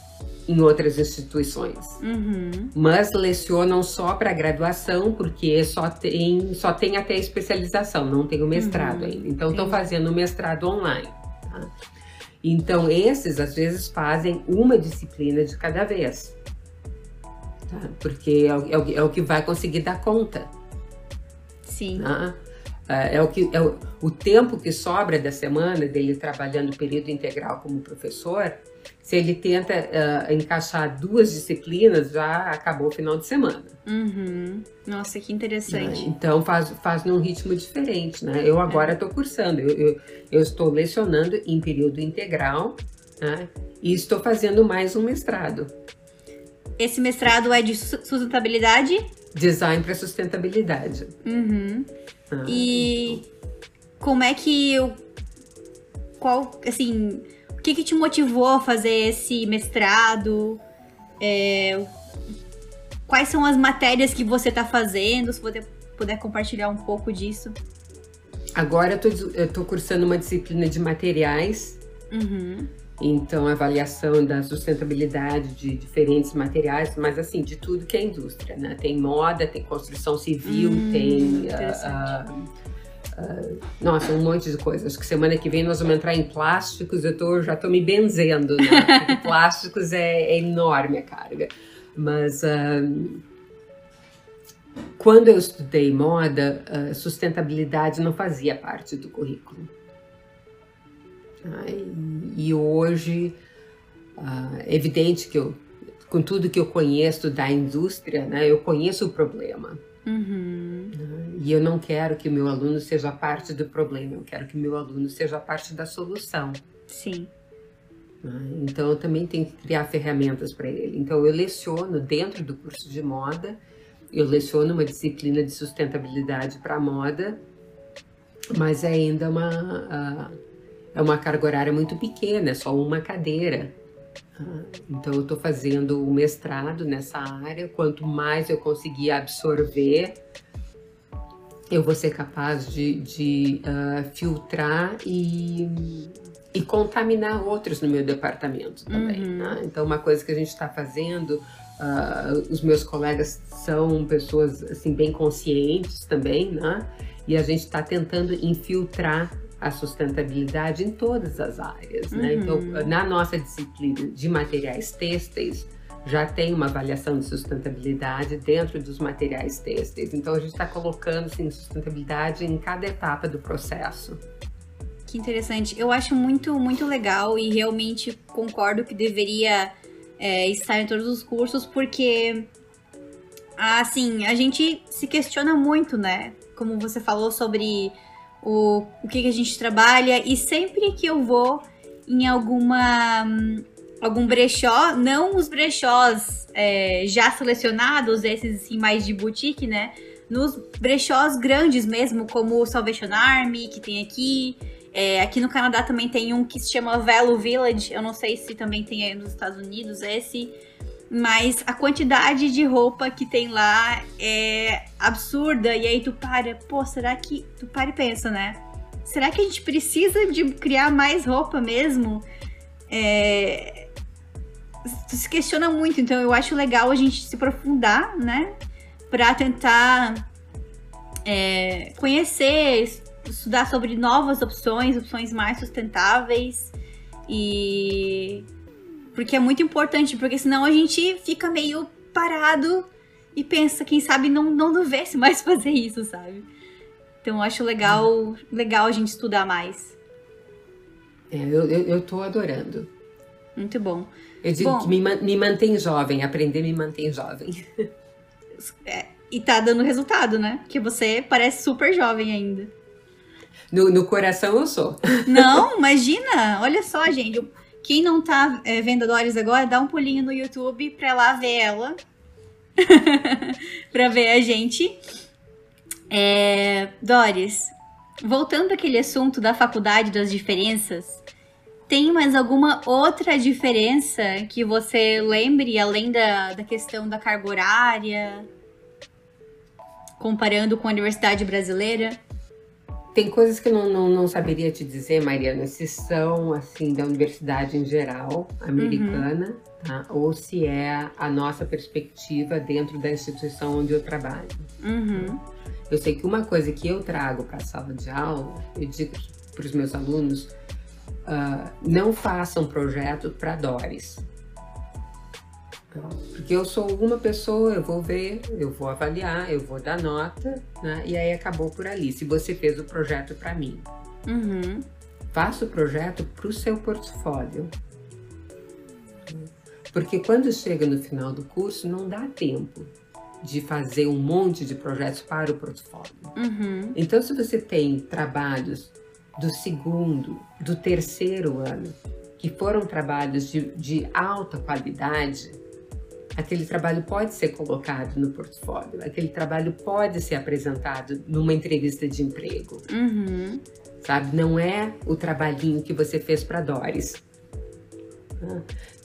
em outras instituições, uhum. mas lecionam só para graduação porque só tem só tem até especialização, não tem o mestrado uhum. ainda. Então estão fazendo o mestrado online. Tá? Então esses às vezes fazem uma disciplina de cada vez, tá? porque é o, é, o, é que vai conseguir dar conta. Sim. Tá? É, é o que é o, o tempo que sobra da semana dele trabalhando período integral como professor se ele tenta uh, encaixar duas disciplinas, já acabou o final de semana. Uhum. Nossa, que interessante. Né? Então faz, faz num ritmo diferente, né? Eu agora estou é. cursando, eu, eu, eu, estou lecionando em período integral né? e estou fazendo mais um mestrado. Esse mestrado é de sustentabilidade? Design para sustentabilidade. Uhum. Ah, e então. como é que eu. Qual, assim que, que te motivou a fazer esse mestrado? É, quais são as matérias que você está fazendo? Se você puder compartilhar um pouco disso. Agora eu estou cursando uma disciplina de materiais. Uhum. Então, avaliação da sustentabilidade de diferentes materiais, mas assim, de tudo que é indústria, né? Tem moda, tem construção civil, hum, tem. Uh, uh, Uh, nossa, um monte de coisas. Acho que semana que vem nós vamos entrar em plásticos. Eu tô, já estou me benzendo, né? Porque <laughs> plásticos é, é, enorme a carga. Mas uh, quando eu estudei moda, uh, sustentabilidade não fazia parte do currículo. e, e, hoje é evidente que eu, com tudo que eu conheço da indústria, né, eu conheço o problema. Uhum. E eu não quero que o meu aluno seja parte do problema, eu quero que o meu aluno seja parte da solução. Sim. Então eu também tenho que criar ferramentas para ele. Então eu leciono dentro do curso de moda, eu leciono uma disciplina de sustentabilidade para moda, mas é ainda uma, uh, é uma carga horária muito pequena, é só uma cadeira. Então, eu estou fazendo o mestrado nessa área. Quanto mais eu conseguir absorver, eu vou ser capaz de, de uh, filtrar e, e contaminar outros no meu departamento também. Uhum. Né? Então, uma coisa que a gente está fazendo, uh, os meus colegas são pessoas assim bem conscientes também, né? E a gente está tentando infiltrar a sustentabilidade em todas as áreas. Né? Uhum. Então, na nossa disciplina de materiais têxteis, já tem uma avaliação de sustentabilidade dentro dos materiais têxteis. Então, a gente está colocando assim, sustentabilidade em cada etapa do processo. Que interessante. Eu acho muito, muito legal e realmente concordo que deveria é, estar em todos os cursos, porque, assim, a gente se questiona muito, né? Como você falou sobre o, o que, que a gente trabalha e sempre que eu vou em alguma algum brechó, não os brechós é, já selecionados, esses assim mais de boutique, né? Nos brechós grandes mesmo, como o Salvation Army, que tem aqui. É, aqui no Canadá também tem um que se chama Velo Village. Eu não sei se também tem aí nos Estados Unidos esse. Mas a quantidade de roupa que tem lá é absurda. E aí tu para, pô, será que. Tu para e pensa, né? Será que a gente precisa de criar mais roupa mesmo? É... Tu se questiona muito, então eu acho legal a gente se aprofundar, né? para tentar é, conhecer, estudar sobre novas opções, opções mais sustentáveis e porque é muito importante, porque senão a gente fica meio parado e pensa, quem sabe não não devesse mais <laughs> fazer isso, sabe? Então eu acho legal, legal a gente estudar mais. É, eu, eu, eu tô adorando. Muito bom. Eu digo bom, que me, me mantém jovem, aprender me mantém jovem. <laughs> É, e tá dando resultado, né? Porque você parece super jovem ainda. No, no coração eu sou. Não, <laughs> imagina! Olha só, gente. Quem não tá é, vendo a Doris agora, dá um pulinho no YouTube pra lá ver ela. <laughs> pra ver a gente. É, Doris, voltando àquele assunto da faculdade das diferenças, tem mais alguma outra diferença que você lembre, além da, da questão da carga horária, comparando com a universidade brasileira? Tem coisas que eu não, não, não saberia te dizer, Mariana, se são, assim, da universidade em geral, americana, uhum. tá? ou se é a nossa perspectiva dentro da instituição onde eu trabalho. Uhum. Eu sei que uma coisa que eu trago para a sala de aula, eu digo para os meus alunos, uh, não façam projeto para DORES. Porque eu sou uma pessoa, eu vou ver, eu vou avaliar, eu vou dar nota, né? E aí acabou por ali. Se você fez o projeto para mim, uhum. faça o projeto para o seu portfólio. Porque quando chega no final do curso, não dá tempo de fazer um monte de projetos para o portfólio. Uhum. Então, se você tem trabalhos do segundo, do terceiro ano, que foram trabalhos de, de alta qualidade, aquele trabalho pode ser colocado no portfólio, aquele trabalho pode ser apresentado numa entrevista de emprego. Uhum. Sabe? Não é o trabalhinho que você fez para Doris.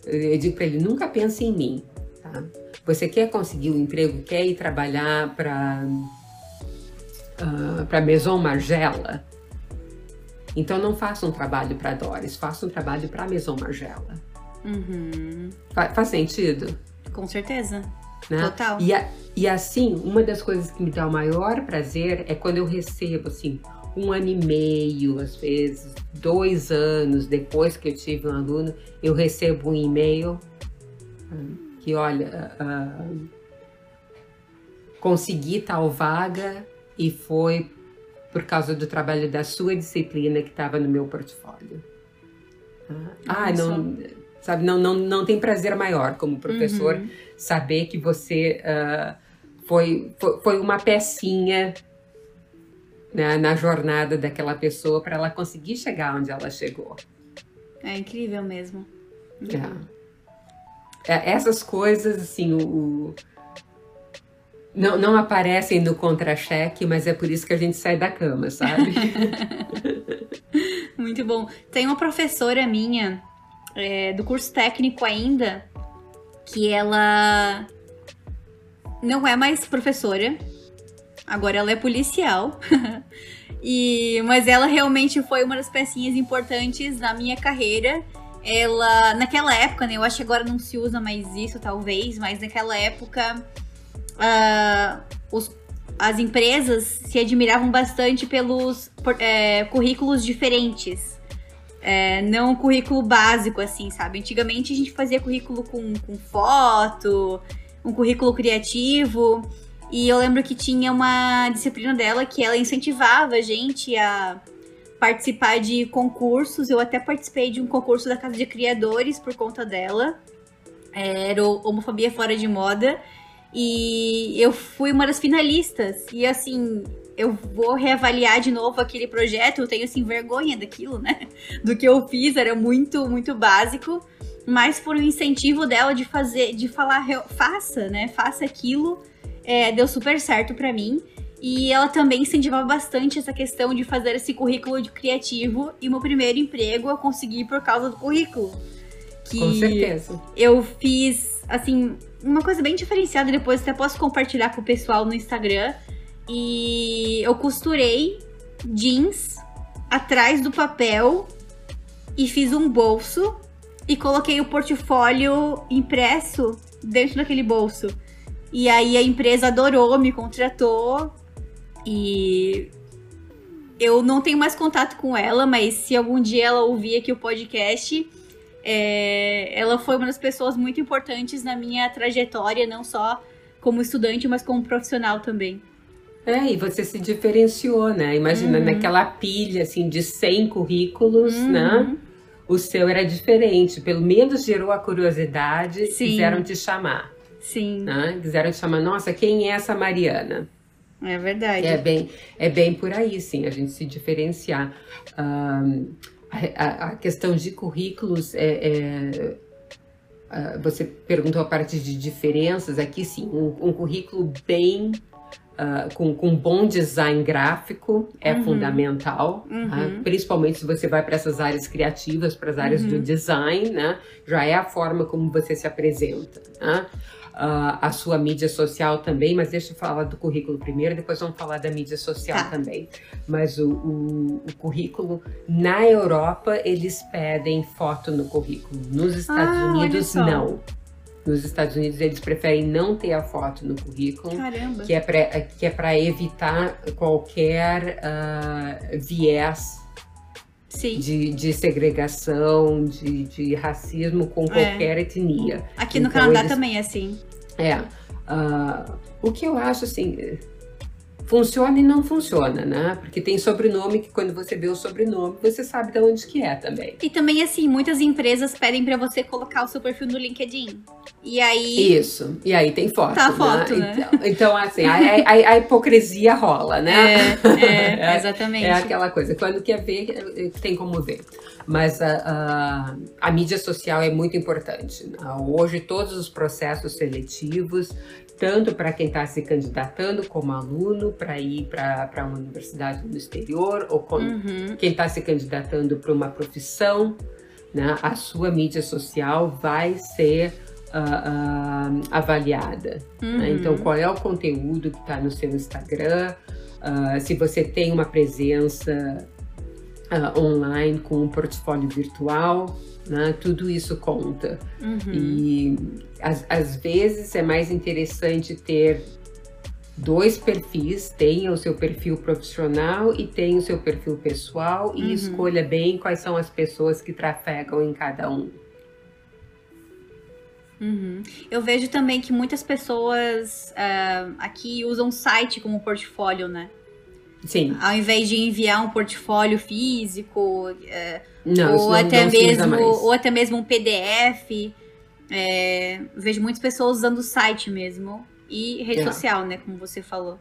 Eu digo para ele: nunca pense em mim. Tá? Você quer conseguir um emprego, quer ir trabalhar para uh, para Maison Margiela? Então não faça um trabalho para Doris, faça um trabalho para Maison Margiela. Uhum. Fa faz sentido? Com certeza. Né? Total. E, a, e assim, uma das coisas que me dá o maior prazer é quando eu recebo assim um ano e meio, às vezes dois anos depois que eu tive um aluno, eu recebo um e-mail que olha uh, consegui tal vaga e foi por causa do trabalho da sua disciplina que estava no meu portfólio. Ah, não, sabe, não, não, não tem prazer maior como professor uhum. saber que você uh, foi, foi, foi, uma pecinha né, na jornada daquela pessoa para ela conseguir chegar onde ela chegou. É incrível mesmo. É. é essas coisas, assim, o, o não, não aparecem no contra-cheque, mas é por isso que a gente sai da cama, sabe? <laughs> Muito bom. Tem uma professora minha, é, do curso técnico ainda, que ela não é mais professora, agora ela é policial. <laughs> e, mas ela realmente foi uma das pecinhas importantes na minha carreira. Ela, naquela época, né, eu acho que agora não se usa mais isso, talvez, mas naquela época uh, os, as empresas se admiravam bastante pelos é, currículos diferentes. É, não um currículo básico, assim, sabe? Antigamente a gente fazia currículo com, com foto, um currículo criativo. E eu lembro que tinha uma disciplina dela que ela incentivava a gente a participar de concursos. Eu até participei de um concurso da Casa de Criadores por conta dela. Era Homofobia Fora de Moda. E eu fui uma das finalistas. E assim, eu vou reavaliar de novo aquele projeto. Eu tenho assim vergonha daquilo, né? Do que eu fiz, era muito, muito básico. Mas por um incentivo dela de fazer, de falar, faça, né? Faça aquilo. É, deu super certo para mim. E ela também incentivava bastante essa questão de fazer esse currículo de criativo. E meu primeiro emprego eu consegui por causa do currículo. Que Com certeza. Eu fiz, assim, uma coisa bem diferenciada, depois até posso compartilhar com o pessoal no Instagram. E eu costurei jeans atrás do papel e fiz um bolso e coloquei o portfólio impresso dentro daquele bolso. E aí a empresa adorou, me contratou e eu não tenho mais contato com ela, mas se algum dia ela ouvir aqui o podcast, é, ela foi uma das pessoas muito importantes na minha trajetória, não só como estudante, mas como profissional também. É, e você se diferenciou, né? Imagina, uhum. naquela pilha, assim, de 100 currículos, uhum. né? O seu era diferente, pelo menos gerou a curiosidade, Sim. quiseram te chamar. Sim. Né? Quiseram te chamar, nossa, quem é essa Mariana? É verdade. É bem, é bem por aí, sim, a gente se diferenciar. Um, a, a, questão de currículos é, é uh, você perguntou a parte de diferenças aqui sim um, um currículo bem uh, com, com bom design gráfico é uhum. fundamental, tá? uhum. uh, principalmente se você vai para essas áreas criativas, para as áreas uhum. do design, né? Já é a forma como você se apresenta. Né? Uh, a sua mídia social também, mas deixa eu falar do currículo primeiro, depois vamos falar da mídia social tá. também. Mas o, o, o, currículo, na Europa, eles pedem foto no currículo. Nos Estados ah, Unidos, não. Nos Estados Unidos, eles preferem não ter a foto no currículo, Caramba. que é para que é para evitar qualquer uh, viés de, de, segregação, de, de, racismo com é. qualquer etnia. Aqui no então, Canadá eles, também é assim. É. Uh, o que eu acho assim funciona e não funciona, né? Porque tem sobrenome que quando você vê o sobrenome, você sabe de onde que é também. E também, assim, muitas empresas pedem para você colocar o seu perfil no LinkedIn. E aí... Isso. E aí tem foto, Tá foto, né? né? Então, então, assim, a, a, a, hipocrisia rola, né? É, é, <laughs> exatamente. É, é, aquela coisa. Quando quer ver, tem como ver. Mas a, a, a mídia social é muito importante. Hoje, todos os processos seletivos tanto para quem está se candidatando como aluno para ir para uma universidade no exterior, ou uhum. quem está se candidatando para uma profissão, né? a sua mídia social vai ser uh, uh, avaliada. Né? Uhum. Né? Então, qual é o conteúdo que está no seu Instagram? Uh, se você tem uma presença online com um portfólio virtual, né? Tudo isso conta. Uhum. E às, às vezes é mais interessante ter dois perfis, tenha o seu perfil profissional e tenha o seu perfil pessoal e uhum. escolha bem quais são as pessoas que trafegam em cada um. Uhum. Eu vejo também que muitas pessoas uh, aqui usam site como portfólio, né? Sim. Ao invés de enviar um portfólio físico, uh, não, ou até mesmo ou até mesmo um PDF. É, vejo muitas pessoas usando o site mesmo e rede é. social, né, como você falou.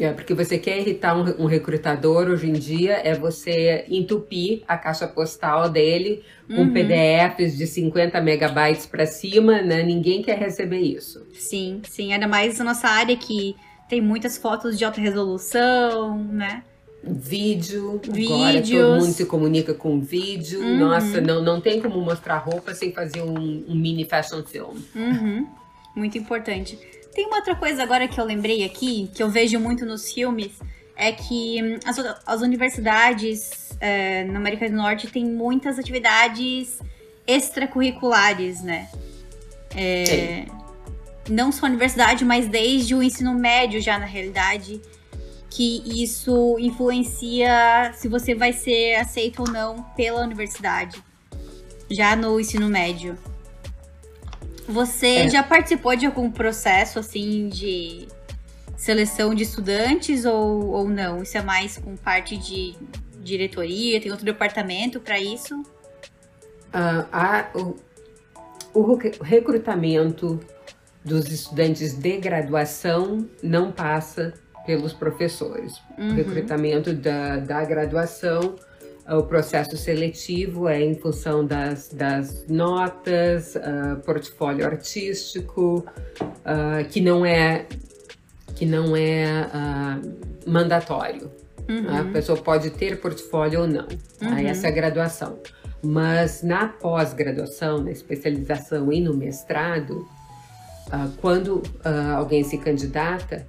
É, porque você quer irritar um, um, recrutador hoje em dia, é você entupir a caixa postal dele com uhum. PDFs de 50 megabytes para cima, né? Ninguém quer receber isso. Sim, sim. Ainda mais na nossa área que tem muitas fotos de alta resolução, né? Vídeo, Vídeos. agora todo mundo se comunica com vídeo. Uhum. Nossa, não, não tem como mostrar roupa sem fazer um, um mini fashion film. Uhum. Muito importante. Tem uma outra coisa agora que eu lembrei aqui, que eu vejo muito nos filmes, é que hum, as, as universidades é, na América do Norte têm muitas atividades extracurriculares, né? É, não só a universidade, mas desde o ensino médio já na realidade que isso influencia se você vai ser aceito ou não pela universidade, já no ensino médio. Você é. já participou de algum processo assim de seleção de estudantes ou, ou não? Isso é mais com parte de diretoria? Tem outro departamento para isso? Uh, a, o, o recrutamento dos estudantes de graduação não passa pelos professores. Uhum. O recrutamento da, da graduação, o processo seletivo é em função das, das notas, uh, portfólio artístico, uh, que não é, que não é uh, mandatório. Uhum. A pessoa pode ter portfólio ou não. Uhum. Essa é a graduação. Mas na pós-graduação, na especialização e no mestrado, quando alguém se candidata,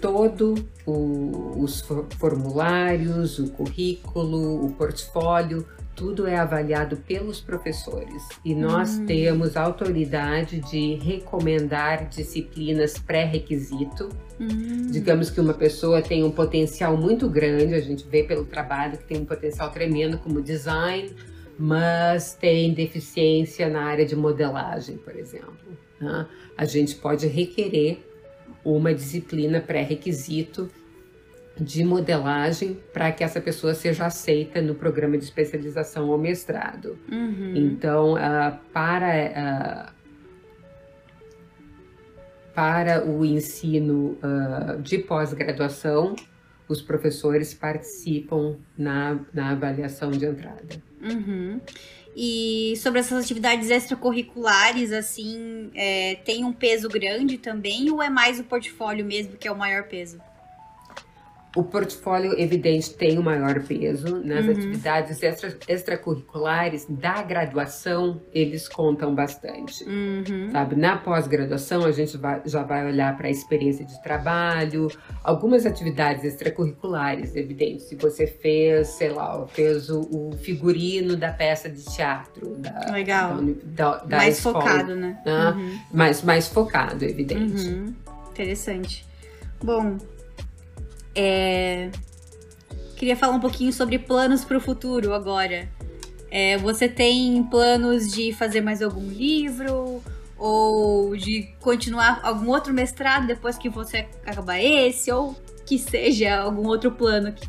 todo o, os formulários, o currículo, o portfólio, tudo é avaliado pelos professores e nós hum. temos autoridade de recomendar disciplinas pré-requisito. Hum. Digamos que uma pessoa tem um potencial muito grande, a gente vê pelo trabalho que tem um potencial tremendo como design, mas tem deficiência na área de modelagem, por exemplo. Né? A gente pode requerer uma disciplina pré-requisito de modelagem para que essa pessoa seja aceita no programa de especialização ou mestrado. Uhum. Então, uh, para, uh, para o ensino uh, de pós-graduação, os professores participam na, na avaliação de entrada. Uhum. E sobre essas atividades extracurriculares, assim, é, tem um peso grande também ou é mais o portfólio mesmo que é o maior peso? O portfólio evidente tem o maior peso nas uhum. atividades extra, extracurriculares da graduação eles contam bastante uhum. sabe na pós-graduação a gente vai, já vai olhar para a experiência de trabalho algumas atividades extracurriculares evidente se você fez sei lá fez o, o figurino da peça de teatro da, legal da, da, mais escola, focado né, né? Uhum. mais mais focado evidente uhum. interessante bom é... Queria falar um pouquinho sobre planos para o futuro agora. É, você tem planos de fazer mais algum livro? Ou de continuar algum outro mestrado depois que você acabar esse? Ou que seja algum outro plano que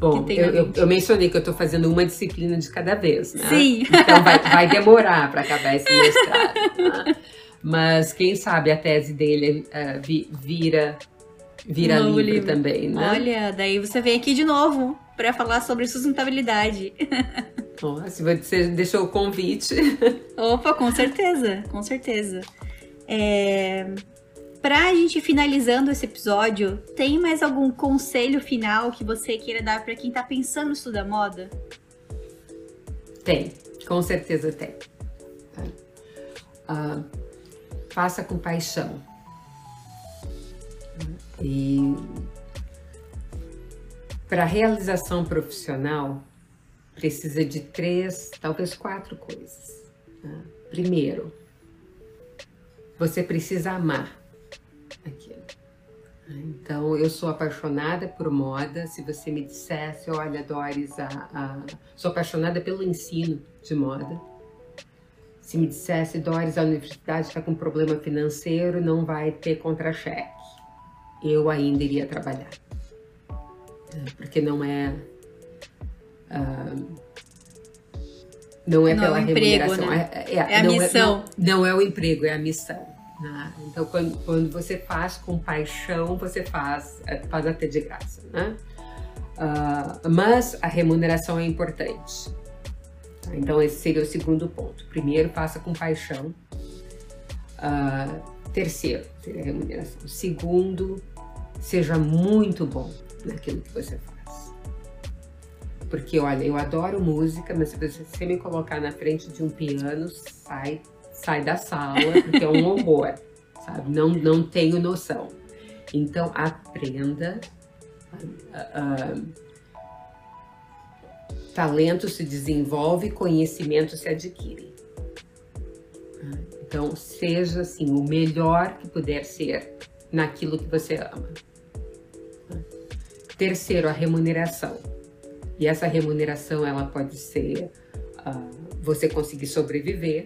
Bom, eu, eu, eu, mencionei que eu estou fazendo uma disciplina de cada vez, né? Sim. Então vai, vai demorar para acabar esse mestrado. Né? <laughs> Mas quem sabe a tese dele uh, vi, vira vira livro, livro, também, né? Olha, daí você vem aqui de novo para falar sobre sustentabilidade. se você deixou o convite. <laughs> Opa, com certeza, com certeza. É... Pra gente finalizando esse episódio, tem mais algum conselho final que você queira dar para quem tá pensando em estudar moda? Tem, com certeza tem. Uh, faça com paixão. E para realização profissional precisa de três, talvez quatro coisas. Né? Primeiro, você precisa amar aquilo. Então, eu sou apaixonada por moda. Se você me dissesse, olha, Doris, a, a... sou apaixonada pelo ensino de moda. Se me dissesse, Doris, a universidade está com problema financeiro, não vai ter contra-cheque eu ainda iria trabalhar. É, porque não é. Uh, não é não pela é emprego, remuneração. Né? É, é, é, a não missão. É, não, não, é o emprego, é a missão. Né? Então, quando, quando você faz com paixão, você faz, faz até de graça. Né? Uh, mas a remuneração é importante. Então, esse seria o segundo ponto. Primeiro, faça com paixão. Uh, terceiro, seria a remuneração. Segundo, seja muito bom naquilo que você faz. Porque, olha, eu adoro música, mas se você me colocar na frente de um piano, sai, sai da sala, porque é um horror, <laughs> sabe? Não, não tenho noção. Então, aprenda. Uh, talento se desenvolve, conhecimento se adquire. Então, seja assim o melhor que puder ser naquilo que você ama. Terceiro, a remuneração. E essa remuneração ela pode ser uh, você conseguir sobreviver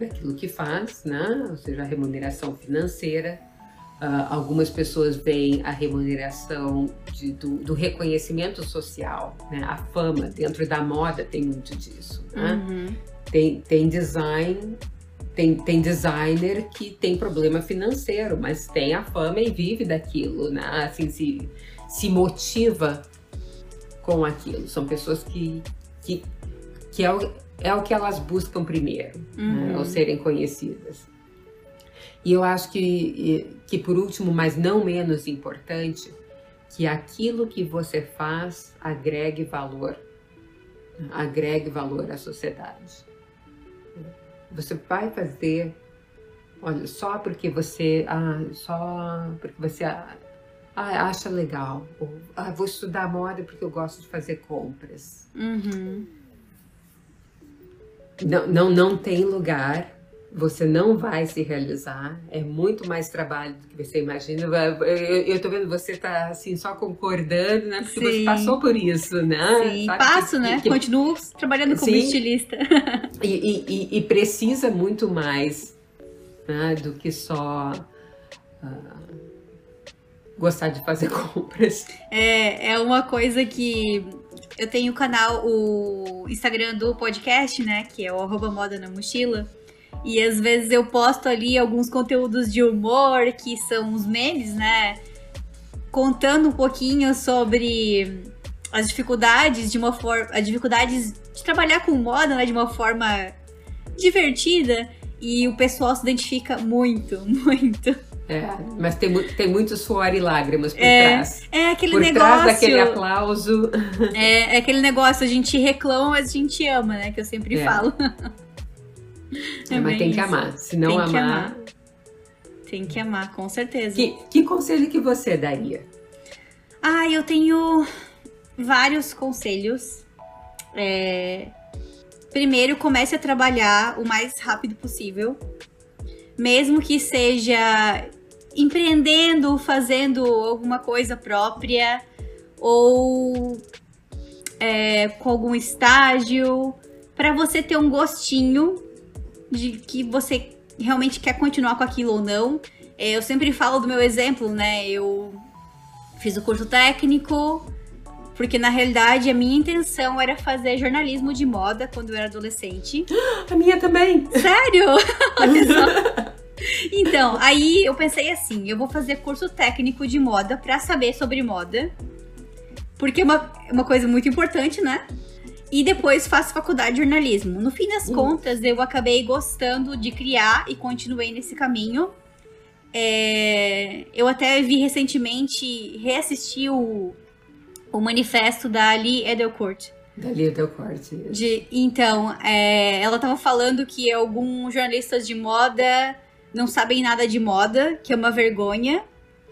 daquilo que faz, né? Ou seja, a remuneração financeira. Uh, algumas pessoas veem a remuneração de, do, do, reconhecimento social, né? A fama dentro da moda tem muito disso. Né? Uhum. Tem, tem design tem, tem designer que tem problema financeiro, mas tem a fama e vive daquilo, né? Assim, se, se motiva com aquilo. São pessoas que, que, que é, o, é o que elas buscam primeiro, né, uhum. né, ao serem conhecidas. E eu acho que, que, por último, mas não menos importante, que aquilo que você faz agregue valor, agregue valor à sociedade. Você vai fazer, olha, só porque você, ah, só porque você ah, acha legal. Ou, ah, vou estudar moda porque eu gosto de fazer compras. Uhum. Não, não, não tem lugar. Você não vai se realizar. É muito mais trabalho do que você imagina. Eu, eu tô vendo você tá assim só concordando, né? Porque Sim. você passou por isso, né? Sim, Sabe passo, que, né? Que, Continuo trabalhando como Sim. estilista. <laughs> E, e, e, precisa muito mais né, do que só. Uh, gostar de fazer <laughs> compras. É, é uma coisa que eu tenho o canal, o Instagram do podcast, né? Que é o arroba moda na mochila. E às vezes eu posto ali alguns conteúdos de humor, que são os memes, né? Contando um pouquinho sobre as dificuldades de uma forma. As dificuldades de trabalhar com moda, né? De uma forma divertida. E o pessoal se identifica muito, <laughs> muito. É, mas tem, tem muito suor e lágrimas por é, trás. É aquele por negócio. Por trás daquele aplauso. É, é, aquele negócio, a gente reclama, mas a gente ama, né? Que eu sempre é. falo. É, mas tem isso. que amar. Se não tem amar. Que amar. Tem que amar, com certeza. Que, que conselho que você daria? Ah, eu tenho vários conselhos. É... Primeiro, comece a trabalhar o mais rápido possível. Mesmo que seja empreendendo, fazendo alguma coisa própria ou é, com algum estágio, para você ter um gostinho de que você realmente quer continuar com aquilo ou não. É, eu sempre falo do meu exemplo, né? Eu fiz o curso técnico, porque na realidade a minha intenção era fazer jornalismo de moda quando eu era adolescente. <gasps> A minha também! Sério? <laughs> Olha só. <laughs> Então, aí eu pensei assim: eu vou fazer curso técnico de moda para saber sobre moda. Porque é uma, uma coisa muito importante, né? E depois faço faculdade de jornalismo. No fim das hum. contas, eu acabei gostando de criar e continuei nesse caminho. É, eu até vi recentemente, reassisti o, o manifesto da Ali Edelcourt. Da Ali Edelcourt, de, Então, é, ela estava falando que alguns jornalistas de moda não sabem nada de moda, que é uma vergonha.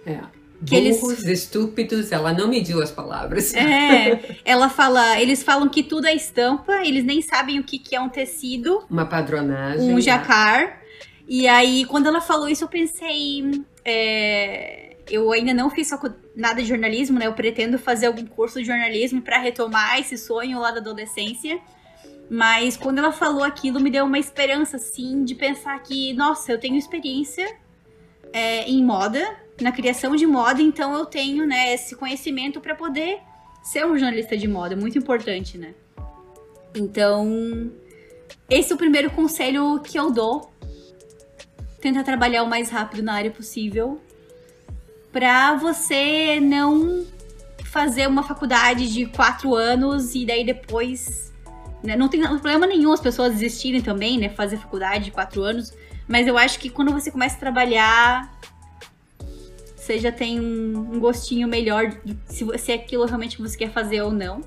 É. Que Burros, eles... estúpidos, ela não mediu as palavras. É, <laughs> ela fala, eles falam que tudo é estampa, eles nem sabem o que, que é um tecido. Uma padronagem. Um jacar. E aí, quando ela falou isso, eu pensei. É, eu ainda não fiz nada de jornalismo, né? Eu pretendo fazer algum curso de jornalismo para retomar esse sonho lá da adolescência. Mas quando ela falou aquilo, me deu uma esperança, assim, de pensar que, nossa, eu tenho experiência é, em moda, na criação de moda, então eu tenho, né, esse conhecimento para poder ser um jornalista de moda, muito importante, né? Então, esse é o primeiro conselho que eu dou. Tentar trabalhar o mais rápido na área possível, para você não fazer uma faculdade de quatro anos e daí depois né? Não tem problema nenhum as pessoas desistirem também, né? Fazer faculdade de quatro anos. Mas eu acho que quando você começa a trabalhar, você já tem um, gostinho melhor de se, se é aquilo realmente que você quer fazer ou não.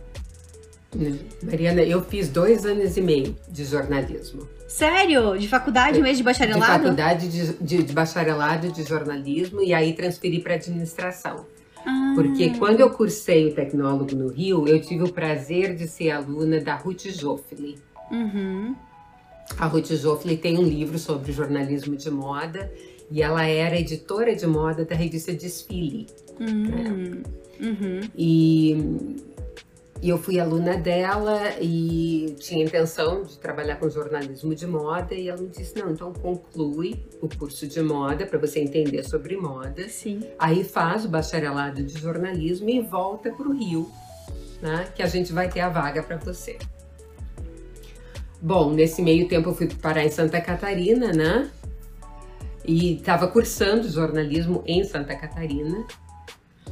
Né? Mariana, eu fiz dois anos e meio de jornalismo. Sério? De faculdade mesmo, de bacharelado? De faculdade de, de, de bacharelado de jornalismo e aí transferi para administração. Porque ah. quando eu cursei o tecnólogo no Rio, eu tive o prazer de ser aluna da Ruth Joffli. Uhum. A Ruth Joffli tem um livro sobre jornalismo de moda e ela era editora de moda da revista Desfile. Uhum. Uhum. E e eu fui aluna dela e tinha intenção de trabalhar com jornalismo de moda e ela me disse: "Não, então conclui o curso de moda para você entender sobre moda. Sim. Aí faz o bacharelado de jornalismo e volta para o Rio, né? Que a gente vai ter a vaga para você." Bom, nesse meio tempo eu fui parar em Santa Catarina, né? E estava cursando jornalismo em Santa Catarina.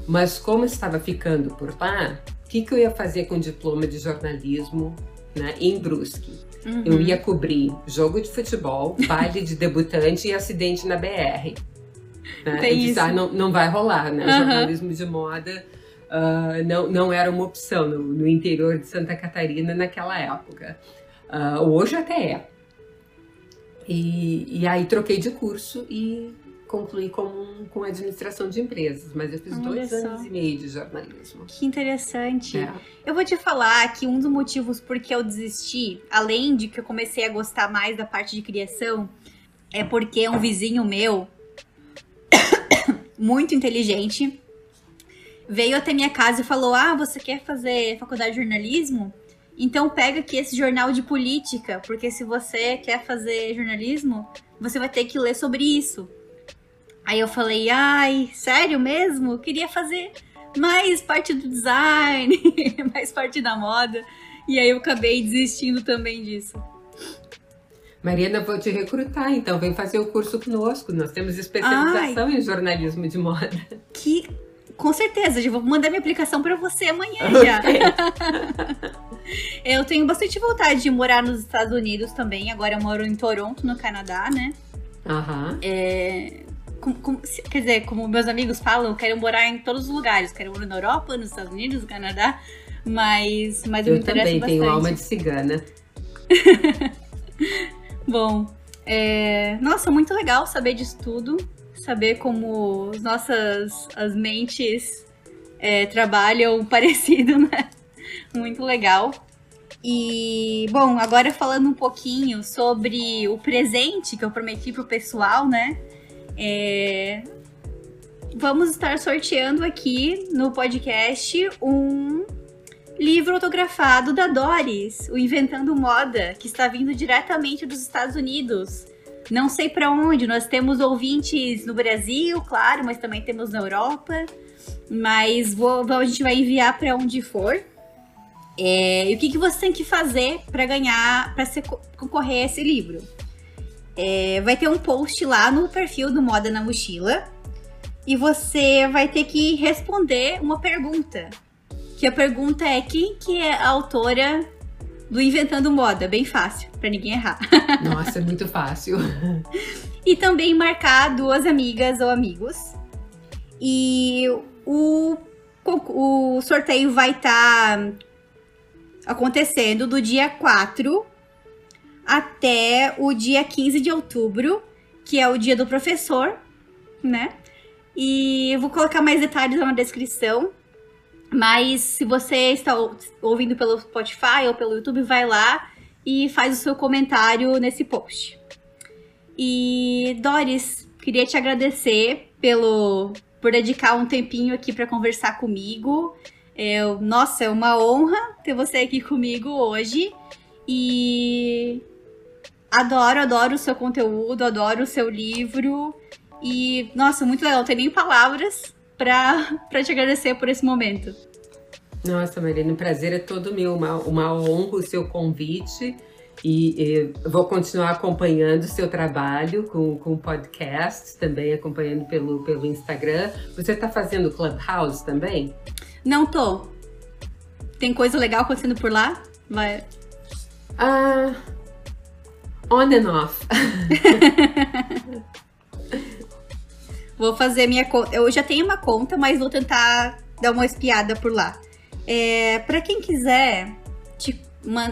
Mas como estava ficando por lá, o que, que eu ia fazer com o diploma de jornalismo né, em Brusque? Uhum. Eu ia cobrir jogo de futebol, <laughs> baile de debutante e acidente na BR. Né? Tem disse, ah, não, não vai rolar, né? Uhum. Jornalismo de moda uh, não, não era uma opção no, no, interior de Santa Catarina naquela época. Uh, hoje até é. E, e aí troquei de curso e concluí com, com administração de empresas, mas eu fiz Olha dois só. anos e meio de jornalismo. Que interessante. É. Eu vou te falar que um dos motivos por que eu desisti, além de que eu comecei a gostar mais da parte de criação, é porque um vizinho meu, <coughs> muito inteligente, veio até minha casa e falou: Ah, você quer fazer faculdade de jornalismo? Então pega aqui esse jornal de política, porque se você quer fazer jornalismo, você vai ter que ler sobre isso. Aí eu falei, ai, sério mesmo? Eu queria fazer mais parte do design, <laughs> mais parte da moda. E aí eu acabei desistindo também disso. Mariana, vou te recrutar, então vem fazer o curso conosco. Nós temos especialização ai, em jornalismo de moda. Que com certeza, já vou mandar minha aplicação para você amanhã já. <laughs> eu tenho bastante vontade de morar nos Estados Unidos também. Agora eu moro em Toronto, no Canadá, né? Aham. Uhum. É, com, com, quer dizer, como meus amigos falam, eu quero morar em todos os lugares. Quero morar na Europa, nos Estados Unidos, no Canadá. Mas, mas eu, eu me também tenho alma de cigana. <laughs> Bom, é... nossa, muito legal saber disso tudo. Saber como nossas as mentes é, trabalham <laughs> parecido, né? Muito legal. E, bom, agora falando um pouquinho sobre o presente que eu prometi pro pessoal, né? É... Vamos estar sorteando aqui no podcast um livro autografado da Doris, o Inventando Moda, que está vindo diretamente dos Estados Unidos. Não sei para onde, nós temos ouvintes no Brasil, claro, mas também temos na Europa. Mas vou, a gente vai enviar para onde for. É, e o que, que você tem que fazer para ganhar, para concorrer a esse livro? É, vai ter um post lá no perfil do Moda na Mochila e você vai ter que responder uma pergunta. Que a pergunta é quem que é a autora do Inventando Moda? Bem fácil, para ninguém errar. <laughs> Nossa, é muito fácil. e também marcar duas amigas ou amigos. E o, o sorteio vai estar tá acontecendo do dia 4 até o dia 15 de outubro, que é o dia do professor, né? E vou colocar mais detalhes na descrição. Mas se você está ouvindo pelo Spotify ou pelo YouTube, vai lá e faz o seu comentário nesse post. E Doris, queria te agradecer pelo por dedicar um tempinho aqui para conversar comigo. É, nossa, é uma honra ter você aqui comigo hoje. E Adoro, adoro o seu conteúdo, adoro o seu livro. E, nossa, muito legal. Não tem nem palavras <laughs> pra te agradecer por esse momento. Nossa, Marina, o prazer é todo meu. Uma, uma honra o seu convite. E, e vou continuar acompanhando o seu trabalho com, com podcasts, também acompanhando pelo, pelo Instagram. Você está fazendo Clubhouse também? Não tô. Tem coisa legal acontecendo por lá? Vai. Ah. On and off. <laughs> vou fazer minha conta. Eu já tenho uma conta, mas vou tentar dar uma espiada por lá. É, para quem quiser te,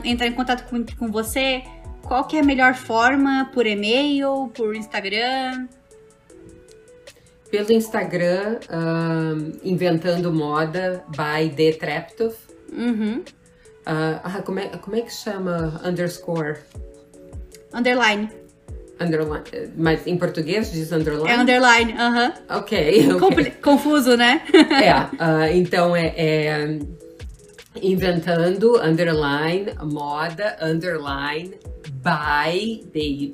entrar em contato com, com você, qual que é a melhor forma? Por e-mail, por Instagram? Pelo Instagram, Inventando Moda by The Treptov. Uhum. Uh, como, é, como é que chama underscore? Underline. Underline. Mas em português diz underline? É underline, aham. Uh -huh. Ok. okay. Confuso, né? é. Uh, então é, é, inventando underline moda underline by dy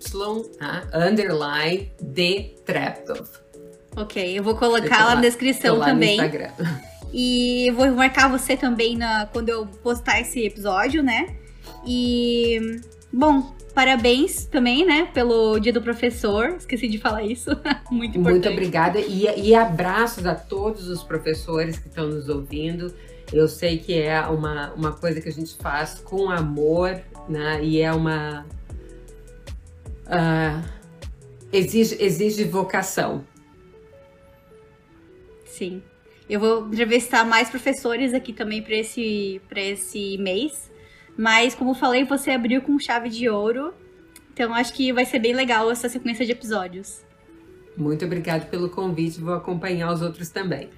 tá? underline de Treptov. Ok, eu vou colocar lá na descrição também. No Instagram. E vou marcar você também na, quando eu postar esse episódio, né? E bom, Parabéns também, né, pelo Dia do Professor. Esqueci de falar isso. <laughs> Muito importante. Muito obrigada e, e abraços a todos os professores que estão nos ouvindo. Eu sei que é uma, uma coisa que a gente faz com amor, né? E é uma. Uh, exige, exige vocação. Sim. Eu vou entrevistar mais professores aqui também para esse, esse mês. Mas, como falei, você abriu com chave de ouro. Então, acho que vai ser bem legal essa sequência de episódios. Muito obrigado pelo convite, vou acompanhar os outros também.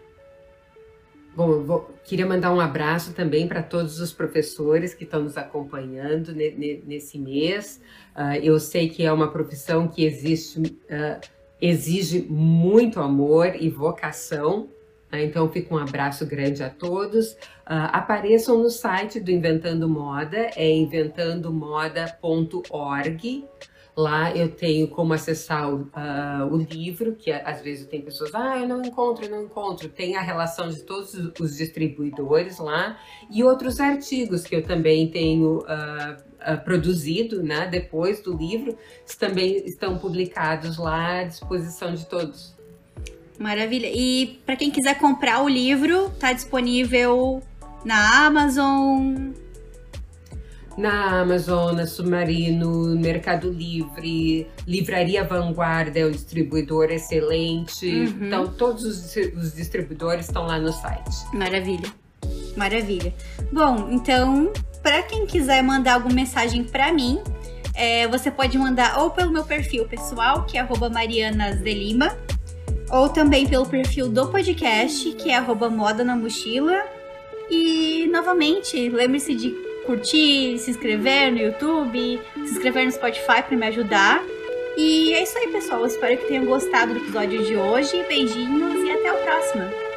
Bom, eu vou, queria mandar um abraço também para todos os professores que estão nos acompanhando ne, ne, nesse mês. Uh, eu sei que é uma profissão que existe, uh, exige muito amor e vocação? Então fica um abraço grande a todos. Uh, apareçam no site do Inventando Moda, é inventandomoda.org. Lá eu tenho como acessar o, uh, o livro, que às vezes tem pessoas, ah, eu não encontro, eu não encontro. Tem a relação de todos os distribuidores lá e outros artigos que eu também tenho uh, uh, produzido, né, depois do livro, também estão publicados lá à disposição de todos. Maravilha. E para quem quiser comprar o livro, está disponível na Amazon, na Amazon, na Submarino, Mercado Livre, Livraria Vanguarda é um distribuidor excelente. Uhum. Então, todos os, os distribuidores estão lá no site. Maravilha. Maravilha. Bom, então, para quem quiser mandar alguma mensagem para mim, é, você pode mandar ou pelo meu perfil pessoal, que é marianasdelima, ou também pelo perfil do podcast, que é moda na mochila. E, novamente, lembre-se de curtir, se inscrever no YouTube, se inscrever no Spotify para me ajudar. E é isso aí, pessoal. Eu espero que tenham gostado do episódio de hoje. Beijinhos e até o próximo.